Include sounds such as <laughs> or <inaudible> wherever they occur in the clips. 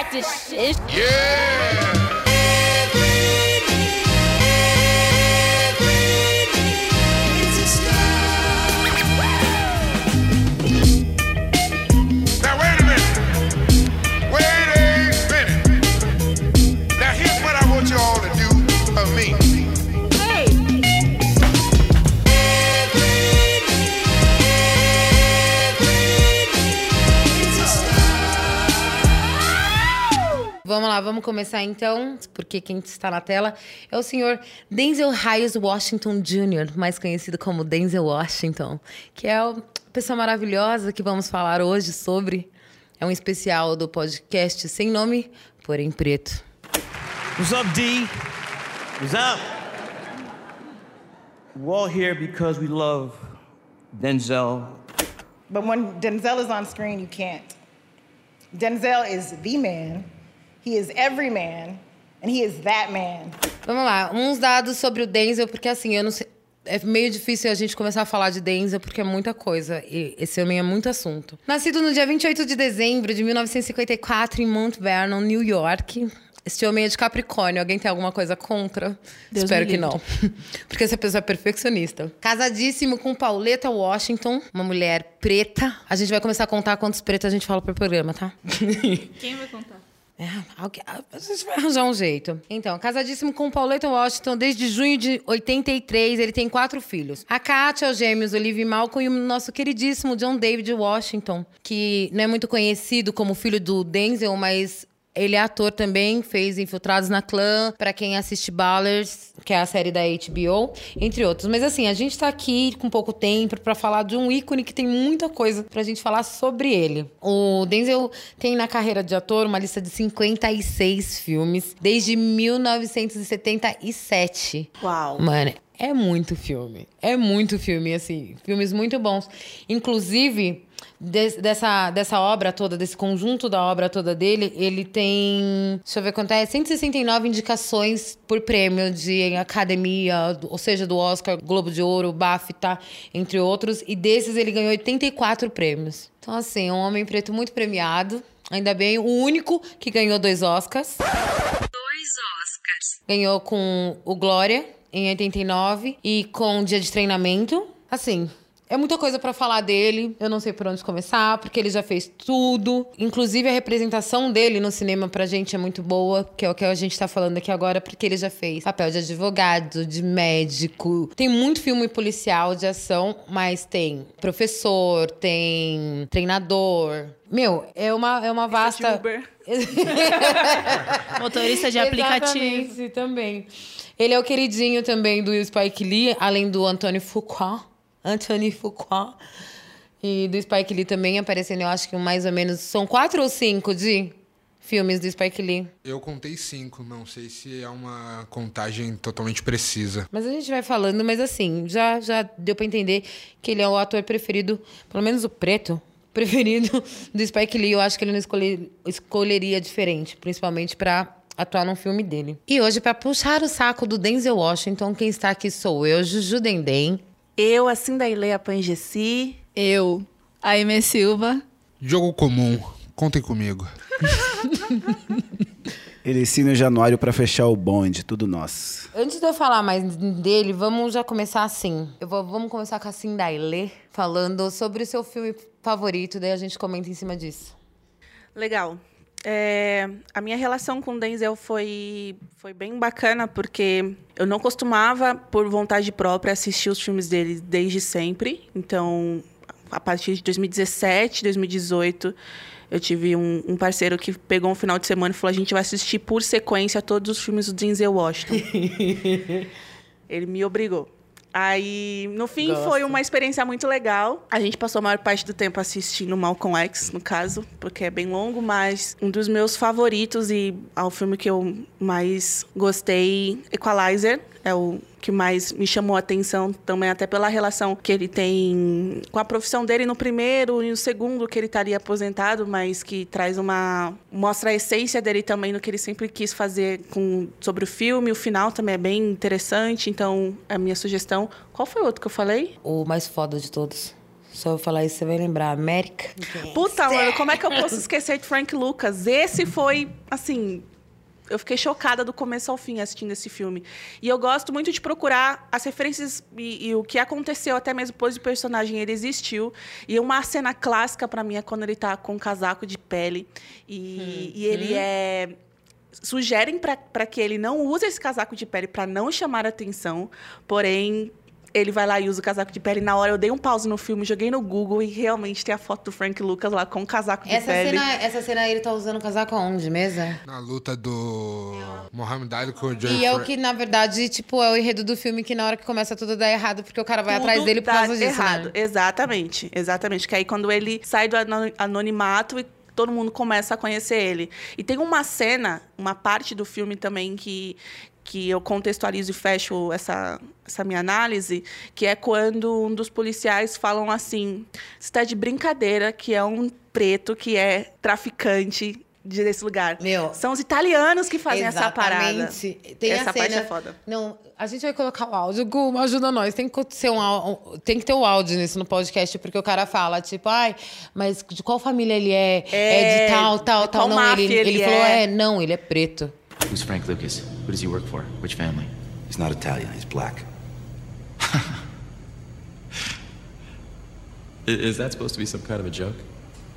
start this shit. Yeah! Vamos lá, vamos começar então, porque quem está na tela é o senhor Denzel Hayes Washington Jr., mais conhecido como Denzel Washington, que é a pessoa maravilhosa que vamos falar hoje sobre. É um especial do podcast sem nome, porém preto. What's up, D? What's up? We're all here because we love Denzel. But when Denzel is on screen, you can't. Denzel is the man. He is every man, and he is that man. Vamos lá, uns dados sobre o Denzel, porque assim, eu não sei. É meio difícil a gente começar a falar de Denzel, porque é muita coisa. E esse homem é muito assunto. Nascido no dia 28 de dezembro de 1954 em Mount Vernon, New York. Este homem é de Capricórnio. Alguém tem alguma coisa contra? Deus Espero que não. <laughs> Porque essa pessoa é perfeccionista. Casadíssimo com Pauleta Washington, uma mulher preta. A gente vai começar a contar quantos pretos a gente fala pro programa, tá? Quem vai contar? É, alguém- a gente vai arranjar um jeito. Então, casadíssimo com Pauleta Washington desde junho de 83, ele tem quatro filhos. A Kátia, os gêmeos Olivia e Malcolm e o nosso queridíssimo John David Washington, que não é muito conhecido como filho do Denzel, mas ele é ator também, fez Infiltrados na Clã, pra quem assiste Ballers, que é a série da HBO, entre outros. Mas assim, a gente tá aqui com pouco tempo pra falar de um ícone que tem muita coisa pra gente falar sobre ele. O Denzel tem na carreira de ator uma lista de 56 filmes desde 1977. Uau. Mano, é muito filme. É muito filme, assim. Filmes muito bons. Inclusive, des- dessa, dessa obra toda, desse conjunto da obra toda dele, ele tem. Deixa eu ver quanto é. 169 indicações por prêmio de academia, ou seja, do Oscar, Globo de Ouro, BAFTA, entre outros. E desses ele ganhou 84 prêmios. Então, assim, um homem preto muito premiado. Ainda bem, o único que ganhou dois Oscars. Ganhou com o Glória em 89 e com Dia de Treinamento. Assim, é muita coisa pra falar dele. Eu não sei por onde começar, porque ele já fez tudo. Inclusive a representação dele no cinema pra gente é muito boa, que é o que a gente tá falando aqui agora, porque ele já fez papel de advogado, de médico. Tem muito filme policial de ação, mas tem professor, tem treinador. Meu, é uma, é uma vasta. Uber. <laughs> Motorista de aplicativo. Exatamente, também. Ele é o queridinho também do Spike Lee, além do Antônio Fuqua. Anthony Fuqua. E do Spike Lee também aparecendo, eu acho que mais ou menos. São quatro ou cinco de filmes do Spike Lee. Eu contei cinco, não sei se é uma contagem totalmente precisa. Mas a gente vai falando, mas assim, já, já deu pra entender que ele é o ator preferido, pelo menos o preto, <laughs> preferido do Spike Lee. Eu acho que ele não escolher- escolheria diferente, principalmente pra atuar num filme dele. E hoje, pra puxar o saco do Denzel Washington, quem está aqui sou eu, Juju Dendem. Eu, assim da Ileia Pangessi. Eu, a Aimee Silva. Jogo comum, contem comigo. <laughs> Ericínio Januário pra fechar o bonde, tudo nosso. Antes de eu falar mais dele, vamos já começar assim. Eu vou, vamos começar com a Cindailê, falando sobre o seu filme favorito, daí a gente comenta em cima disso. Legal. É, a minha relação com o Denzel foi, foi bem bacana, porque eu não costumava, por vontade própria, assistir os filmes dele desde sempre. Então, a partir de 2017, 2018, eu tive um, um parceiro que pegou um final de semana e falou: a gente vai assistir por sequência todos os filmes do Denzel Washington. <laughs> Ele me obrigou. Aí, no fim, Gosto. foi uma experiência muito legal. A gente passou a maior parte do tempo assistindo Malcolm X, no caso, porque é bem longo, mas um dos meus favoritos e ao filme que eu mais gostei, Equalizer, é o que mais me chamou a atenção também, até pela relação que ele tem com a profissão dele no primeiro e no segundo, que ele estaria aposentado, mas que traz uma. mostra a essência dele também no que ele sempre quis fazer com, sobre o filme. O final também é bem interessante, então é a minha sugestão. Qual foi o outro que eu falei? O mais foda de todos. Só eu falar isso, você vai lembrar. América. Puta, mano, como é que eu posso esquecer de Frank Lucas? Esse foi, assim. Eu fiquei chocada do começo ao fim assistindo esse filme. E eu gosto muito de procurar as referências e, e o que aconteceu, até mesmo depois do personagem ele existiu. E uma cena clássica pra mim é quando ele tá com um casaco de pele e, e ele é sugerem para que ele não use esse casaco de pele para não chamar atenção, porém ele vai lá e usa o casaco de pele. Na hora eu dei um pause no filme, joguei no Google e realmente tem a foto do Frank Lucas lá com o casaco de Essa pele. cena, essa cena ele tá usando o casaco aonde mesmo? Na luta do Mohamed Ali com o Joey E é o que, na verdade, tipo, é o enredo do filme que na hora que começa tudo dá errado, porque o cara vai atrás Tudo dele por dá causa disso, errado. né? Exatamente, exatamente. Que aí quando ele sai do ano- anonimato e todo mundo começa a conhecer ele. E tem uma cena, uma parte do filme também que que eu contextualizo e fecho essa, essa minha análise, que é quando um dos policiais falam assim: "Você está de brincadeira que é um preto que é traficante de- desse lugar". Meu. São os italianos que fazem essa parada. Exatamente. Tem essa parte é foda. Não, a gente vai colocar o áudio. Gu, ajuda nós. Tem que, ser um, tem que ter o áudio nisso no podcast, porque o cara fala, tipo, ai, mas de qual família ele é? É, de tal, tal, tal. Não, ele, ele ele falou, é. é, não, ele é preto. Who's Frank Lucas? Who does he work for? Which family? He's not Italian, he's black. <laughs> Is that supposed to be some kind of a joke?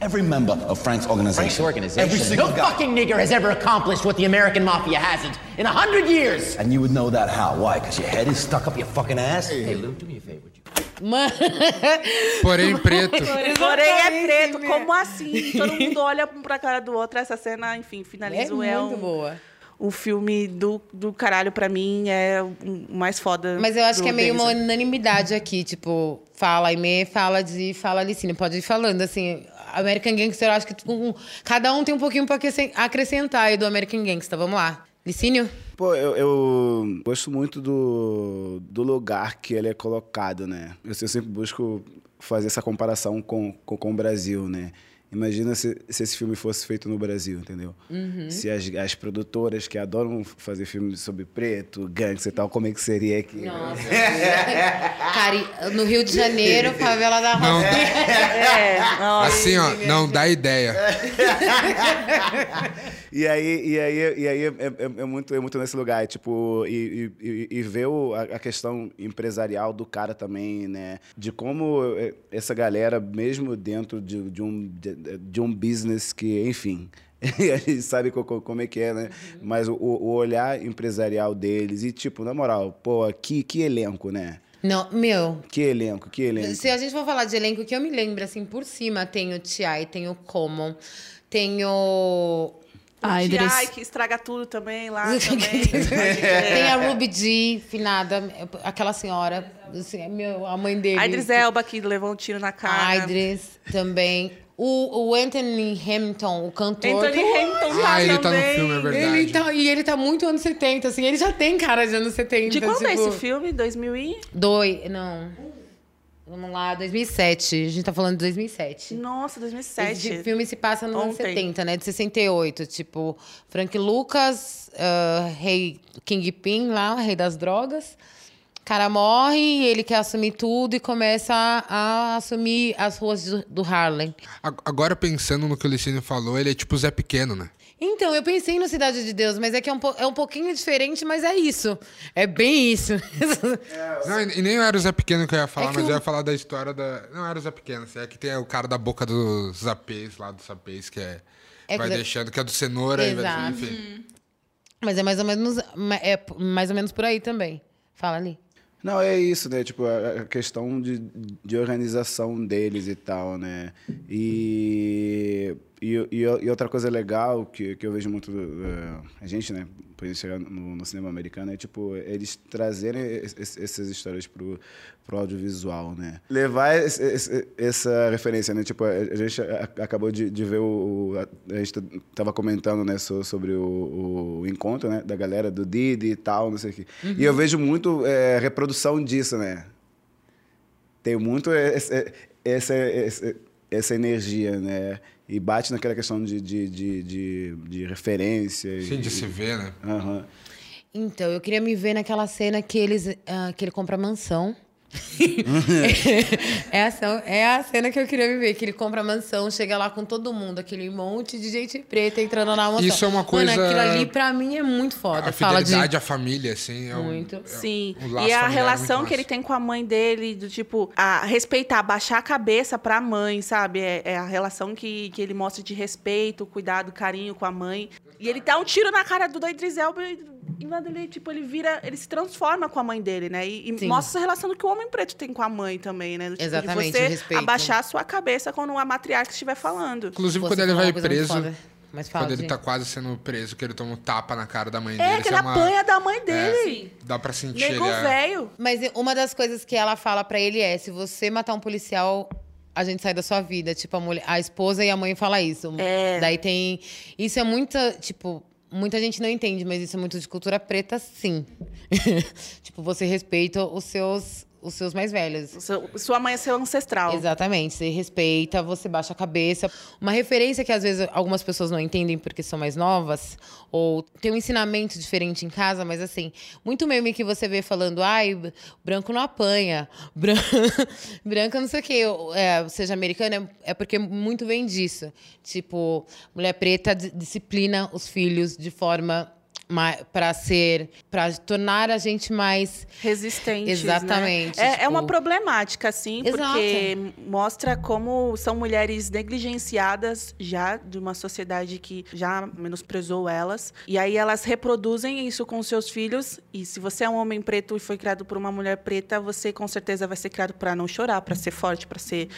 Every member of Frank's organization. Frank's organization. Every single no guy. fucking nigger has ever accomplished what the American mafia hasn't in a hundred years. And you would know that how? Why? Because your head is stuck up your fucking ass? Hey, Lou, do me a favor. Would you Mano, Porém, preto. Porém é preto, como assim? Todo mundo olha um pra cara do outro. Essa cena, enfim, é finalizo. muito um, boa. Um filme do, do caralho pra mim. É o mais foda. Mas eu acho do que é meio uma unanimidade aqui, tipo, fala Aimee, fala de fala Alicine, pode ir falando, assim, American Gangster, eu acho que tipo, um- cada um tem um pouquinho pra acrescen- acrescentar aí do American Gangster, vamos lá. Licínio? Pô, eu, eu gosto muito do, do lugar que ele é colocado, né? Eu, eu sempre busco fazer essa comparação com, com, com o Brasil, né? Imagina se, se esse filme fosse feito no Brasil, entendeu? Se as, as produtoras que adoram fazer filmes sobre preto, gangster e tal, como é que seria aqui? Nossa. Cara, no Rio de Janeiro, favela da Não, Roça. <laughs> É, ó, assim, ó, não dá ideia. <laughs> E aí, e aí, e aí é, é- é muito, é muito nesse lugar, tipo, e, e, e- ver o- a, questão empresarial do cara também, né? De como é, essa galera, mesmo dentro de, de um, de, de um business que, enfim, <laughs> a gente sabe co- co- como é que é, né? Mas o, o olhar empresarial deles, e tipo, na moral, pô, que, que elenco, né? Não, meu, Que elenco, que elenco. Se a gente for falar de elenco, que eu me lembro, assim, por cima, tem o T.I., tem o Common, tem o... Ai, Idris. que estraga tudo também lá. <laughs> Também. <laughs> tem a Ruby G, finada, aquela senhora, assim, é meu, a mãe dele. A Idris Elba que levou um tiro na cara. A Idris também. O, o Anthony Hamilton, o cantor. Anthony Hamilton tá Ah, ele tá no também. filme, é verdade. Ele tá, e ele tá muito anos 70, assim. Ele já tem cara de anos 70. De quando é tipo, esse filme? 2000 e... Dois, não. Vamos lá, 2007. A gente tá falando de 2007. Nossa, 2007. Esse filme se passa nos anos Ontem. 70, né? De 68. Tipo, Frank Lucas, ah, rei Kingpin lá, rei das drogas. O cara morre e ele quer assumir tudo e começa a, a assumir as ruas do, do Harlem. Agora, pensando no que o Licínio falou, ele é tipo o Zé Pequeno, né? Então, eu pensei no Cidade de Deus, mas é que é um, po- é um pouquinho diferente, mas é isso. É bem isso. <laughs> Não, e e nem era o Zé Pequeno que eu ia falar, É que mas o- eu ia falar da história da. Não era o Zé Pequeno, assim, é que tem o cara da boca dos zapês lá, dos zapês, que é. É vai que- deixando, que é do cenoura, e vai, Exato. enfim. mas é mais ou menos, é mais ou menos por aí também. Fala ali. Não, é isso, né? Tipo, a a questão de, de organização deles e tal, né? E, e, e, e outra coisa legal que, que eu vejo muito eh, a gente, né? Por chegar no, no cinema americano, é tipo, eles trazerem es- es- essas histórias pro, pro audiovisual, né? Levar esse- esse- essa referência, né? Tipo, a gente acabou de, de ver o... o- A, gente tava comentando, né? so- sobre o, o encontro, né? Da galera do Didi e tal, não sei o quê. E eu vejo muito eh, reprodução disso, né? Tem muito essa, essa, essa, essa energia, né? E bate naquela questão de, de, de, de, de referência. Sim, e- de se ver, né? Aham. Então, eu queria me ver naquela cena que, eles, ah, que ele compra a mansão. É, a, ação- é a cena que eu queria viver, que ele compra a mansão, chega lá com todo mundo, aquele monte de gente preta entrando na mansão. Isso é uma coisa- Mano, aquilo ali pra mim é muito foda. A Fala de... fidelidade à família, assim. É um- Muito. é- Sim. o laço E a é relação muito que ele tem com a mãe dele, do tipo, a respeitar, baixar a cabeça pra mãe, sabe? É, é a relação que, que ele mostra de respeito, cuidado, carinho com a mãe. E ele dá um tiro na cara do Idris Elba e ele, tipo, ele vira, ele se transforma com a mãe dele, né? E, e mostra essa relação que o homem preto tem com a mãe também, né? Tipo, Exatamente, de você respeito. abaixar a sua cabeça quando a matriarca estiver falando. Inclusive, quando ele vai muito preso. Mas fala, quando ele tá quase sendo preso, que ele toma um tapa na cara da mãe É, dele. que isso ele é uma- apanha da mãe dele. Dá pra sentir Nego ele. é- velho. Mas uma das coisas que ela fala pra ele é: se você matar um policial, a gente sai da sua vida. Tipo, a, mulher, a esposa e a mãe falam isso. É. Daí tem. Isso é muita. Tipo. Muita gente não entende, mas isso é muito de cultura preta, sim. <laughs> tipo, você respeita os seus, os seus mais velhos. Seu- Sua mãe é seu ancestral. Exatamente, você respeita, você baixa a cabeça. Uma referência que às vezes algumas pessoas não entendem porque são mais novas, ou tem um ensinamento diferente em casa, mas assim, muito meme que você vê falando, ai, branco não apanha, bran... <laughs> branco não sei o quê, é, seja americana, é porque muito vem disso. Tipo, mulher preta di- disciplina os filhos de forma para ser, para tornar a gente mais resistentes. Exatamente, Né? É, é tipo- uma problemática, sim, Exato. porque mostra como são mulheres negligenciadas já de uma sociedade que já menosprezou elas. E aí elas reproduzem isso com seus filhos. E se você é um homem preto e foi criado por uma mulher preta, você com certeza vai ser criado para não chorar, para ser forte, para ser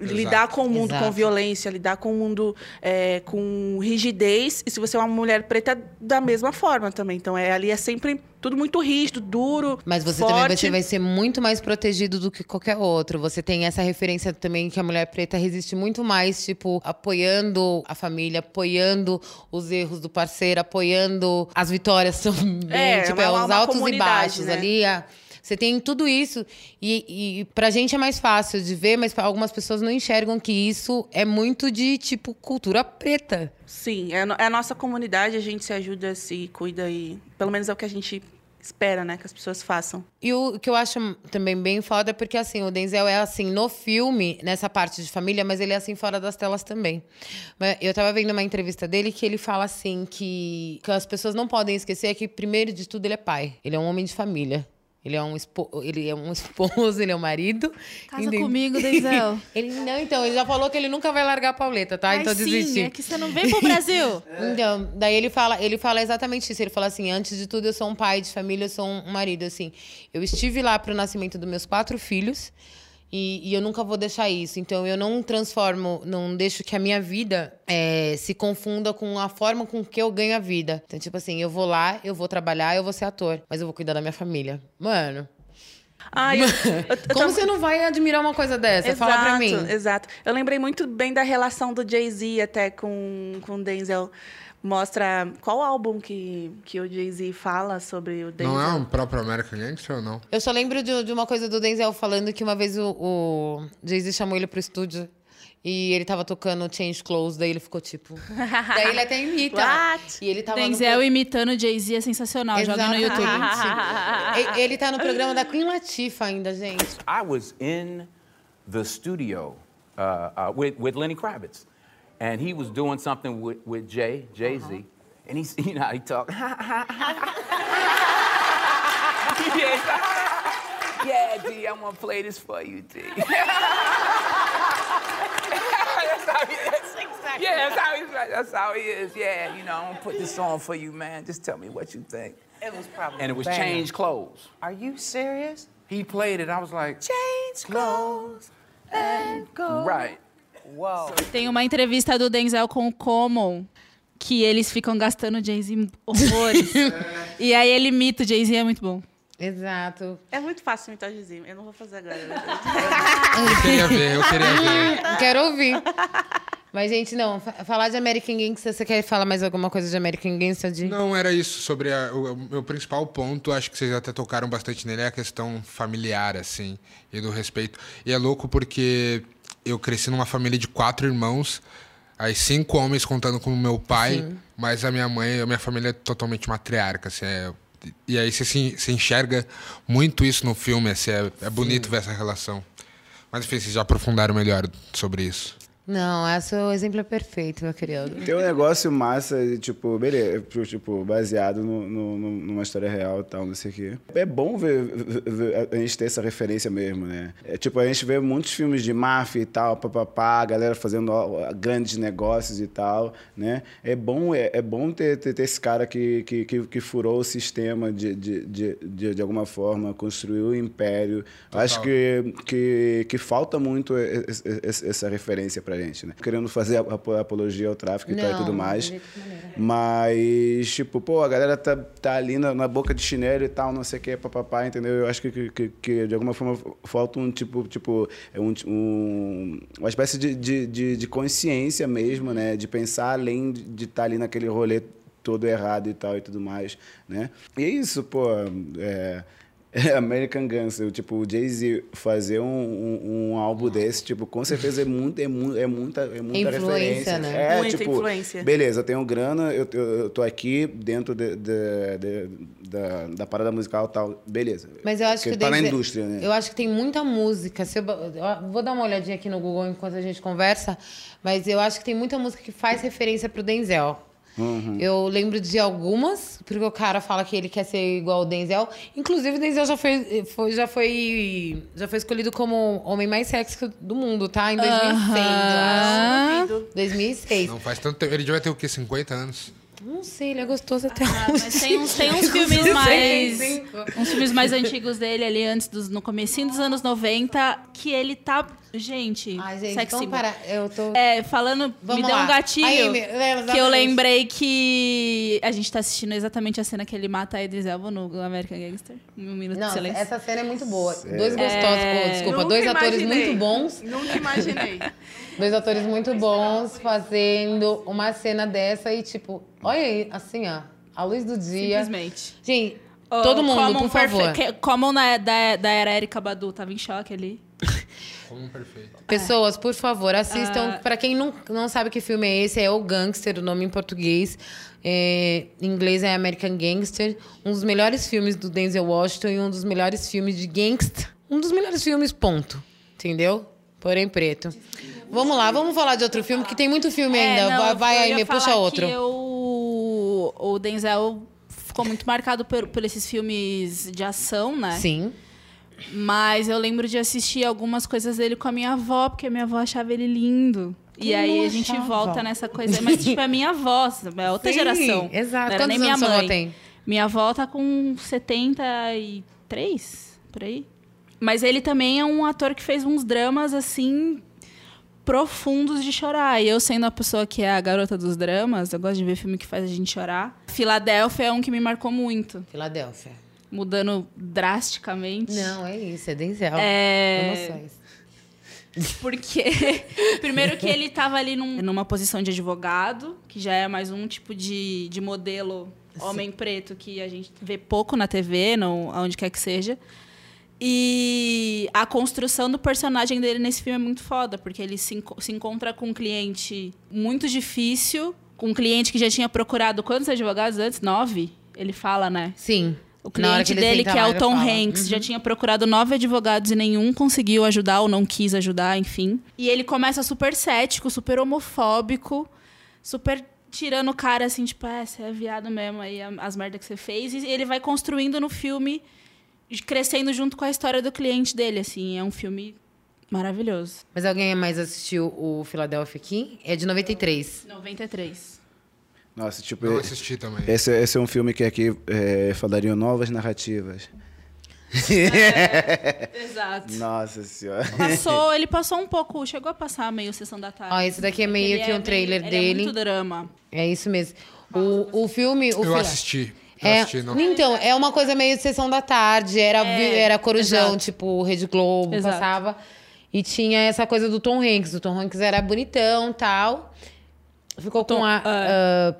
lidar com o mundo com Exato. violência, lidar com o mundo é, com rigidez. E se você é uma mulher preta, da mesma forma também. Então é ali é sempre tudo muito rígido, duro. Mas você forte. também você vai ser muito mais protegido do que qualquer outro. Você tem essa referência também que a mulher preta resiste muito mais, tipo, apoiando a família, apoiando os erros do parceiro, apoiando as vitórias <laughs> também. É, tipo, uma- é, uma os altos e baixos né? ali. a- Você tem tudo isso. E, e pra gente é mais fácil de ver, mas algumas pessoas não enxergam que isso é muito de, tipo, cultura preta. Sim, é, a é a nossa comunidade, a gente se ajuda, se cuida e pelo menos é o que a gente espera, né, que as pessoas façam. E o que eu acho também bem foda é porque, assim, o Denzel é assim no filme, nessa parte de família, mas ele é assim fora das telas também. Eu tava vendo uma entrevista dele que ele fala assim que, que as pessoas não podem esquecer que, primeiro de tudo, ele é pai. Ele é um homem de família. Ele é um, espo... ele é um esposo, <laughs> ele é um marido. Casa Entende? comigo, <laughs> Denzel. ele, não, então, ele já falou que ele nunca vai largar a Pauleta, tá? Ai, então sim, desistiu. é que você não vem pro Brasil. <laughs> Então, daí ele fala, ele fala exatamente isso. Ele fala assim: antes de tudo, eu sou um pai de família, eu sou um marido. Assim, eu estive lá pro nascimento dos meus quatro filhos e, e eu nunca vou deixar isso. Então, eu não transformo, não deixo que a minha vida eh, se confunda com a forma com que eu ganho a vida. Então, tipo assim, eu vou lá, eu vou trabalhar, eu vou ser ator, mas eu vou cuidar da minha família. Mano. Ai, eu- <laughs> eu- eu Como tava- você não vai admirar uma coisa dessa? Fala pra mim. Exato. Eu lembrei muito bem da relação do Jay-Z até com com o Denzel. Mostra qual álbum que, que o Jay-Z fala sobre o Denzel. Não é um próprio American Gangster ou não? Eu só lembro de, de uma coisa do Denzel falando que uma vez o, o Jay-Z chamou ele pro estúdio e ele tava tocando Change Clothes, daí ele ficou tipo. <laughs> daí ele até imita. What? E ele tava no Denzel pro- imitando Jay-Z é sensacional. Joga no YouTube. Ele tá no programa da Queen Latifah ainda, gente. I was in the studio uh, uh, with, with Lenny Kravitz, and he was doing something with, with Jay, Jay Z, uh-huh. and he's, <laughs> you know, he talk. <laughs> yeah, yeah, D, I'm gonna play this for you, D. <laughs> that's how he is. Yeah, that's how he's. That's how he is. Yeah, you know, I'm gonna put this on for you, man. Just tell me what you think. It was probably And it was banging. change clothes. Are you serious? He played it. I was like, Change clothes and go. right. Whoa. Tem uma entrevista do Denzel com o Common que eles ficam gastando Jay-Z horrores. <laughs> e aí ele imita o Jay-Z, é muito bom. Exato. É muito fácil imitar o Jay-Z. Eu não vou fazer agora. <laughs> Eu queria ver, eu queria ver. Quero ouvir. Mas, gente, não, fa- falar de American Gangster, você quer falar mais alguma coisa de American Gangster? De... Não, era isso. Sobre a- o, o meu principal ponto, acho que vocês até tocaram bastante nele, é a questão familiar, assim, e do respeito. E é louco porque eu cresci numa família de quatro irmãos, aí cinco homens contando com o meu pai, Sim. mas a minha mãe, a minha família é totalmente matriarca, assim, é E aí você se, se enxerga muito isso no filme, assim, é, é bonito ver essa relação. Mas enfim, vocês já aprofundaram melhor sobre isso. Não, esse é o exemplo perfeito, meu querido. Tem um negócio massa, tipo, beleza, tipo, baseado no, no- numa história real e tal, não sei o quê. É bom ver, ver- ver- a gente ter essa referência mesmo, né? É, tipo, a gente vê muitos filmes de máfia e tal, papapá, a galera fazendo grandes negócios e tal, né? É bom, é, é bom ter, ter, ter esse cara que, que, que, que furou o sistema de, de, de, de, de alguma forma, construiu o império. Acho que, que, que falta muito essa referência pra né? Querendo fazer ap- apologia ao tráfico e tal e Não, tudo mais. Mas, tipo, pô, a galera tá, tá ali na, na boca de chinelo e tal, não sei o que, papapá, entendeu? Eu acho que, que, que, que, de alguma forma falta um tipo, tipo, é um, um- uma espécie de, de, de, de consciência mesmo, né? De pensar além de estar ali naquele rolê todo errado e tal e tudo mais, né? E é isso, pô, é... é American Gangster, tipo, o Jay-Z fazer um, um, um álbum desse, tipo, com certeza é, muito, é, mu- é muita, é muita Influência, referência. né? É, Muita tipo, influência. beleza, eu tenho grana, eu, eu, eu tô aqui dentro de, de- de- da, da parada musical e tal, beleza. Mas eu acho Porque que tá na indústria, né? Eu acho que tem muita música. Se eu, eu vou dar uma olhadinha aqui no Google enquanto a gente conversa, mas eu acho que tem muita música que faz referência pro Denzel. Uhum. Eu lembro de algumas, porque o cara fala que ele quer ser igual o Denzel. Inclusive, o Denzel já foi, foi- já foi, já foi escolhido como o homem mais sexy do mundo, tá? Em 2006, Aham. eu acho. 2006. Não faz tanto tempo. Ele devia ter o quê? 50 anos? Não sei, ele é gostoso até Ah, hoje. mas tem uns, tem uns <laughs> filmes mais. uns filmes mais antigos dele ali, antes dos. No comecinho dos anos 90, que ele tá. Gente, Ai, gente, sexy vamos parar. Eu tô... É, falando, Vamos me deu lá. um gatilho Aí, me- é, que eu lembrei que a gente tá assistindo exatamente a cena que ele mata a Idris Elba no American Gangster. Um minuto Não, de silêncio. essa cena é muito boa. Sério? Dois gostosos, É. desculpa, Nunca dois atores imaginei. muito bons. Nunca imaginei. <laughs> Dois atores muito bons fazendo uma cena dessa e, tipo, olha aí, assim, ó, a luz do dia. Simplesmente. Gente, Oh, todo mundo, Common por favor. perfe- que- Common na- da, da era Erika Badu tava em choque ali. Como perfeito. Pessoas, por favor, assistam. Ah. Pra quem não, não sabe que filme é esse, é O Gangster, o nome em português. É, em inglês é American Gangster. Um dos melhores filmes do Denzel Washington e um dos melhores filmes de gangsta. Um dos melhores filmes, ponto. Entendeu? Porém, preto. Vamos lá, vamos falar de outro filme, que tem muito filme É, ainda. não, vai, aí, me puxa outro. Que eu- o Denzel ficou muito marcado por, por esses filmes de ação, né? Sim. Mas eu lembro de assistir algumas coisas dele com a minha avó, porque a minha avó achava ele lindo. E aí a gente achava? volta nessa coisa. Mas, tipo, é minha avó, é outra Sim, geração. exato. Não era Quantos nem minha avó mãe. tem? Minha avó tá com 73, por aí. Mas ele também é um ator que fez uns dramas, assim, profundos de chorar. E eu, sendo a pessoa que é a garota dos dramas, eu gosto de ver filme que faz a gente chorar. Filadélfia é um que me marcou muito. Filadélfia. Mudando drasticamente. Não, é isso, é Denzel. É... Emoções. Porque, <laughs> primeiro que ele estava ali num- numa posição de advogado, que já é mais um tipo de, de modelo homem preto que a gente vê pouco na TV, não, aonde quer que seja. E a construção do personagem dele nesse filme é muito foda, porque ele se, enco- se encontra com um cliente muito difícil, com um cliente que já tinha procurado quantos advogados antes? Nove? Ele fala, né? Sim. O cliente ele dele, que é o Tom fala. Hanks, Uhum. já tinha procurado nove advogados e nenhum conseguiu ajudar ou não quis ajudar, enfim. E ele começa super cético, super homofóbico, super tirando o cara assim, tipo, é, você é viado mesmo, aí as merdas que você fez. E ele vai construindo no filme, crescendo junto com a história do cliente dele, assim. É um filme maravilhoso. Mas alguém mais assistiu o Philadelphia aqui? É de 93. 93. Nossa, tipo. Não e- assisti também. Esse, esse é um filme que aqui é, falariam novas narrativas. Exato. Nossa senhora. Passou, ele passou um pouco, chegou a passar meio sessão da tarde. Ó, esse daqui é meio Ele que um bem- trailer ele dele. É muito drama. É isso mesmo. O, o filme. O Eu Phila- assisti. Eu É, assisti, não. então, é uma coisa meio de sessão da tarde. Era, vi- era Corujão, exato. tipo, Rede Globo, Exato. passava. E tinha essa coisa do Tom Hanks. O Tom Hanks era bonitão tal. Ficou com Tom- a. ah,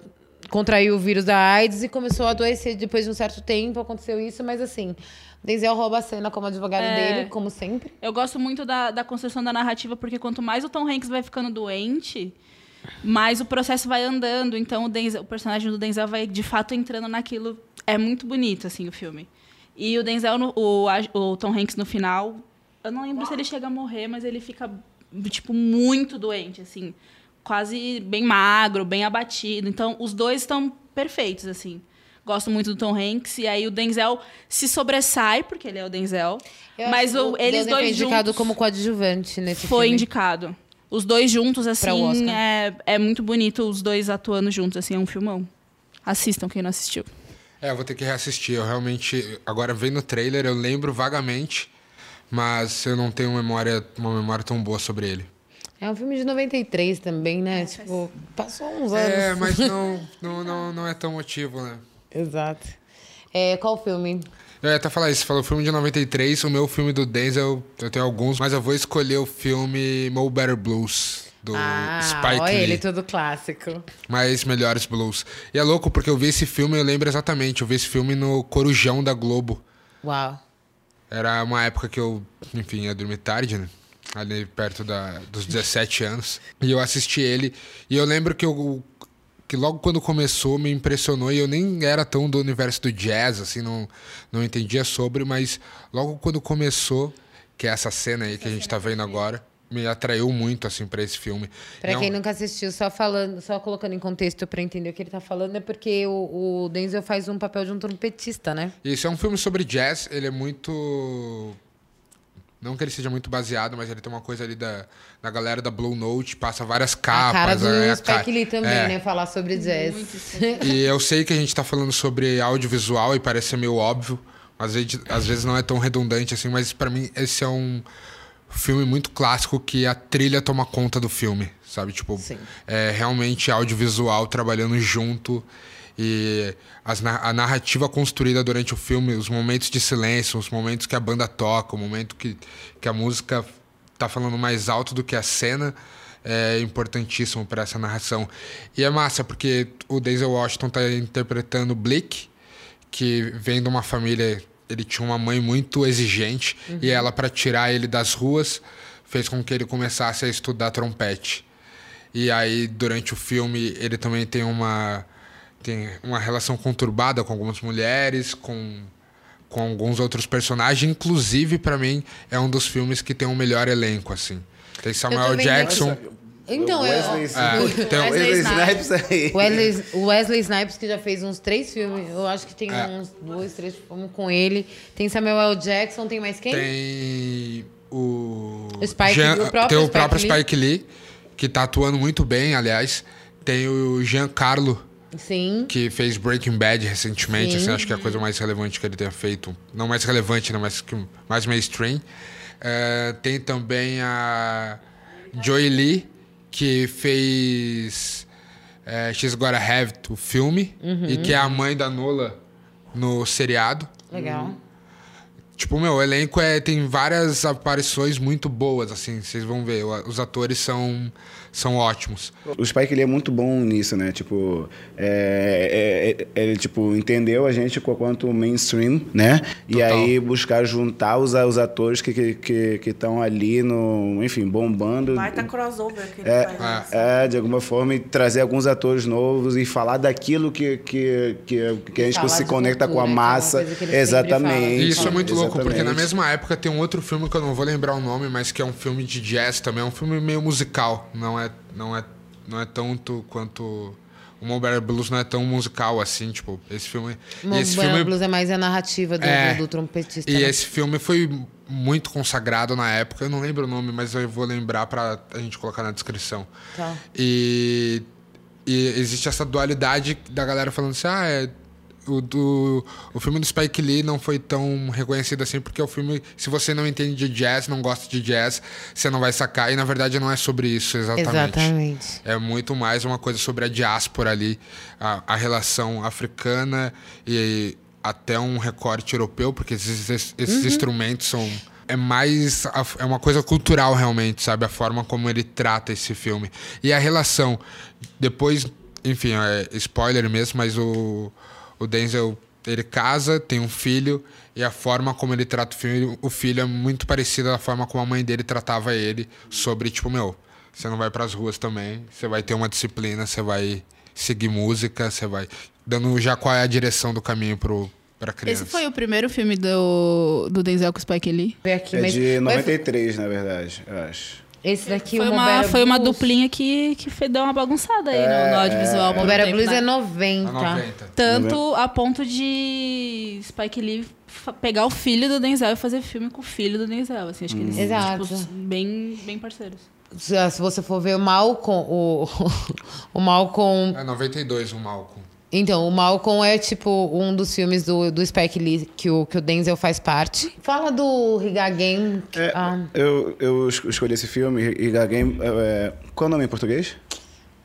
contraiu o vírus da AIDS e começou a adoecer depois de um certo tempo. Aconteceu isso, mas assim. Denzel rouba a cena como advogado É. dele, como sempre. Eu gosto muito da, da construção da narrativa, porque quanto mais o Tom Hanks vai ficando doente, mais o processo vai andando. Então o, Denzel- o personagem do Denzel vai, de fato, entrando naquilo É muito bonito, assim, o filme. E o Denzel, no- o, a- o Tom Hanks no final, eu não lembro se ele chega a morrer, mas ele fica, tipo, muito doente, assim. Quase bem magro, bem abatido. Então, os dois estão perfeitos, assim. Gosto muito do Tom Hanks. E aí o Denzel se sobressai, porque ele é o Denzel. Eu mas o- eles Denzel foi dois indicado juntos como coadjuvante nesse foi filme. indicado. Os dois juntos, assim, é, é muito bonito os dois atuando juntos, assim, é um filmão. Assistam quem não assistiu. É, eu vou ter que reassistir. Eu realmente. Agora vendo o trailer, eu lembro vagamente, mas eu não tenho memória, uma memória tão boa sobre ele. É um filme de 93 também, né? tipo, passou uns anos. É, mas <laughs> não, não, não, não é tão motivo, né? Exato. É, qual filme? Eu ia até falar isso, você falou filme de 93, o meu filme do Denzel, eu tenho alguns, mas eu vou escolher o filme Mo Better Blues, do ah, Spike olha Lee. ele todo clássico. Mais Melhores Blues. E é louco, porque eu vi esse filme, eu lembro exatamente, eu vi esse filme no Corujão da Globo. Uau. Era uma época que eu, enfim, ia dormir tarde, né? Ali perto da, dos 17 anos. E eu assisti ele. E eu lembro que eu. Que logo quando começou me impressionou e eu nem era tão do universo do jazz, assim, não, não entendia sobre, mas logo quando começou, que é essa cena aí que a gente tá vendo agora, me atraiu muito, assim, pra esse filme. Pra Não- quem nunca assistiu, só falando, só colocando em contexto pra entender o que ele tá falando, é porque o, o Denzel faz um papel de um trompetista, né? Isso é um filme sobre jazz, ele é muito. Não que ele seja muito baseado, mas ele tem uma coisa ali da, da galera da Blue Note, passa várias capas. a cara do né, a Spike cara- Lee também, é. né? Falar sobre jazz. <laughs> E eu sei que a gente tá falando sobre audiovisual e parece ser meio óbvio, às vezes, às vezes não é tão redundante assim, mas pra mim esse é um filme muito clássico que a trilha toma conta do filme, sabe? Tipo, é realmente audiovisual trabalhando junto e as a narrativa construída durante o filme, os momentos de silêncio, os momentos que a banda toca, o momento que, que a música tá falando mais alto do que a cena é importantíssimo para essa narração. E é massa porque o Denzel Washington tá interpretando Blick, que vem de uma família, ele tinha uma mãe muito exigente Uhum. e ela para tirar ele das ruas fez com que ele começasse a estudar trompete. E aí durante o filme ele também tem uma tem uma relação conturbada com algumas mulheres, com com alguns outros personagens, inclusive pra mim é um dos filmes que tem o melhor elenco assim. Tem Samuel Jackson. Então, Wesley, eu... É, tem o- Wesley Snipes aí. Wesley, o Wesley Snipes, que já fez uns três filmes. Eu acho que tem É. uns dois, três filmes com ele. Tem Samuel L. Jackson, tem mais quem? Tem o. O Spike- Jean- o próprio tem o Spike próprio Lee. Spike Lee, que tá atuando muito bem, aliás. Tem o Giancarlo, Sim. que fez Breaking Bad recentemente. Sim. Assim, acho que é a coisa mais relevante que ele tenha feito. Não mais relevante, né? Mas mais mainstream. É, tem também a Joy Lee, que fez é, She's Gotta Have, o filme. Uhum. E que é a mãe da Nola no seriado. Legal. Tipo, meu, o elenco é, tem várias aparições muito boas, assim, vocês vão ver. Os atores são, são ótimos. O Spike ele é muito bom nisso, né? Tipo, é, é- é- ele tipo entendeu a gente co- quanto mainstream, né? E aí buscar juntar os, os atores que estão que, que, estão ali no, enfim, bombando. Vai tá crossover que ele É, faz. é, de alguma forma, e trazer alguns atores novos e falar daquilo que, que, que, que a gente se conecta com a que é massa. que sempre Exatamente. E isso é muito louco, porque na mesma época tem um outro filme que eu não vou lembrar o nome, mas que é um filme de jazz também. É um filme meio musical. Não é, não é, não é tanto quanto. O Mulberry Blues não é tão musical assim, tipo, esse filme. O esse Blues é mais a narrativa do, É. do, do trompetista. E né? esse filme foi muito consagrado na época. Eu não lembro o nome, mas eu vou lembrar pra a gente colocar na descrição. Tá. E, e existe essa dualidade da galera falando assim: ah, é, o, do, o filme do Spike Lee não foi tão reconhecido assim, porque o filme, se você não entende de jazz, não gosta de jazz, você não vai sacar. E na verdade não é sobre isso exatamente. Exatamente. É muito mais uma coisa sobre a diáspora ali, a, a relação africana e até um recorte europeu, porque esses, esses- Uhum. instrumentos são. É mais. É uma coisa cultural, realmente, sabe? A forma como ele trata esse filme. E a relação. Depois, enfim, é spoiler mesmo, mas o, o Denzel. Ele casa, tem um filho, e a forma como ele trata o filho, o filho é muito parecida da forma como a mãe dele tratava ele, sobre, tipo, meu, você não vai pras ruas também, você vai ter uma disciplina, você vai seguir música, você vai. dando já qual é a direção do caminho pro, pra criança. Esse foi o primeiro filme do, do Denzel com o Spike Lee? Vê aqui, É mas- de mas 93, na verdade, eu acho. Esse daqui, Foi o uma, foi uma duplinha que, que deu uma bagunçada aí no, no audiovisual. por um Mobile tempo, Blues né? é 90. Tanto a ponto de Spike Lee pegar o filho do Denzel e fazer filme com o filho do Denzel. Assim, acho que eles Hum. Exato. tipo, bem, bem parceiros. Se se você for ver o Malcolm, o, <laughs> o Malcolm... É 92 o Malcolm. Então, o Malcolm é tipo um dos filmes do, do Spike Lee que o, que o Denzel faz parte. Fala do Riga Game. que- ah, Eu, eu es- escolhi esse filme, Iga Game. é, qual é o nome em português?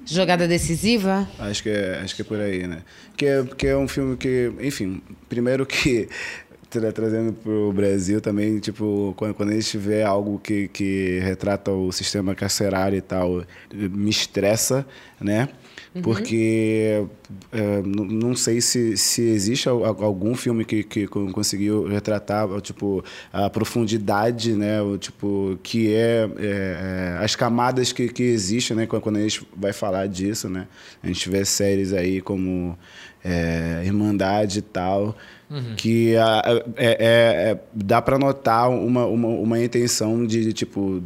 jogada decisiva. Acho que é, acho que é por aí, né? Que é, que é um filme que, enfim, primeiro que <laughs> tra- trazendo pro Brasil também, tipo, quando, quando a gente vê algo que, que retrata o sistema carcerário e tal, me estressa, né? Uhum. Porque é, não sei se, se existe al- al- algum filme que, que con- conseguiu retratar tipo a profundidade né o tipo que é, é, é, as camadas que, que existem né quando a gente vai falar disso né a gente vê séries aí como é, Irmandade e tal Uhum. que a- a- é, é- é- dá para notar uma, uma, uma intenção de, de, tipo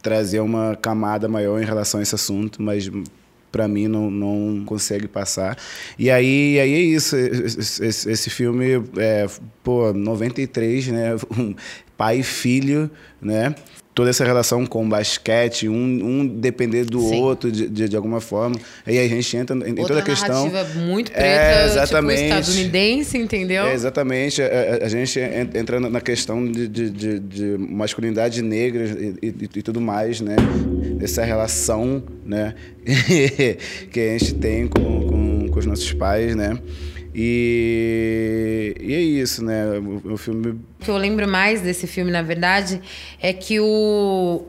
trazer uma camada maior em relação a esse assunto, mas para mim não, não consegue passar. E aí, aí é isso, esse, esse- filme é, pô, 93, né, <laughs> pai e filho, né? Toda essa relação com o basquete, um, um depender do Sim. outro de, de, de alguma forma. Aí a gente entra em, toda a questão. narrativa muito preta, É, tipo exatamente. estadunidense, entendeu? É, exatamente. A, a- a gente en- entra na questão de, de, de- de masculinidade negra e, e- e tudo mais, né? Essa relação, né? <laughs> que a gente tem com, com, com os nossos pais, né? E, e é isso, né? O, o filme O que eu lembro mais desse filme, na verdade, é que o.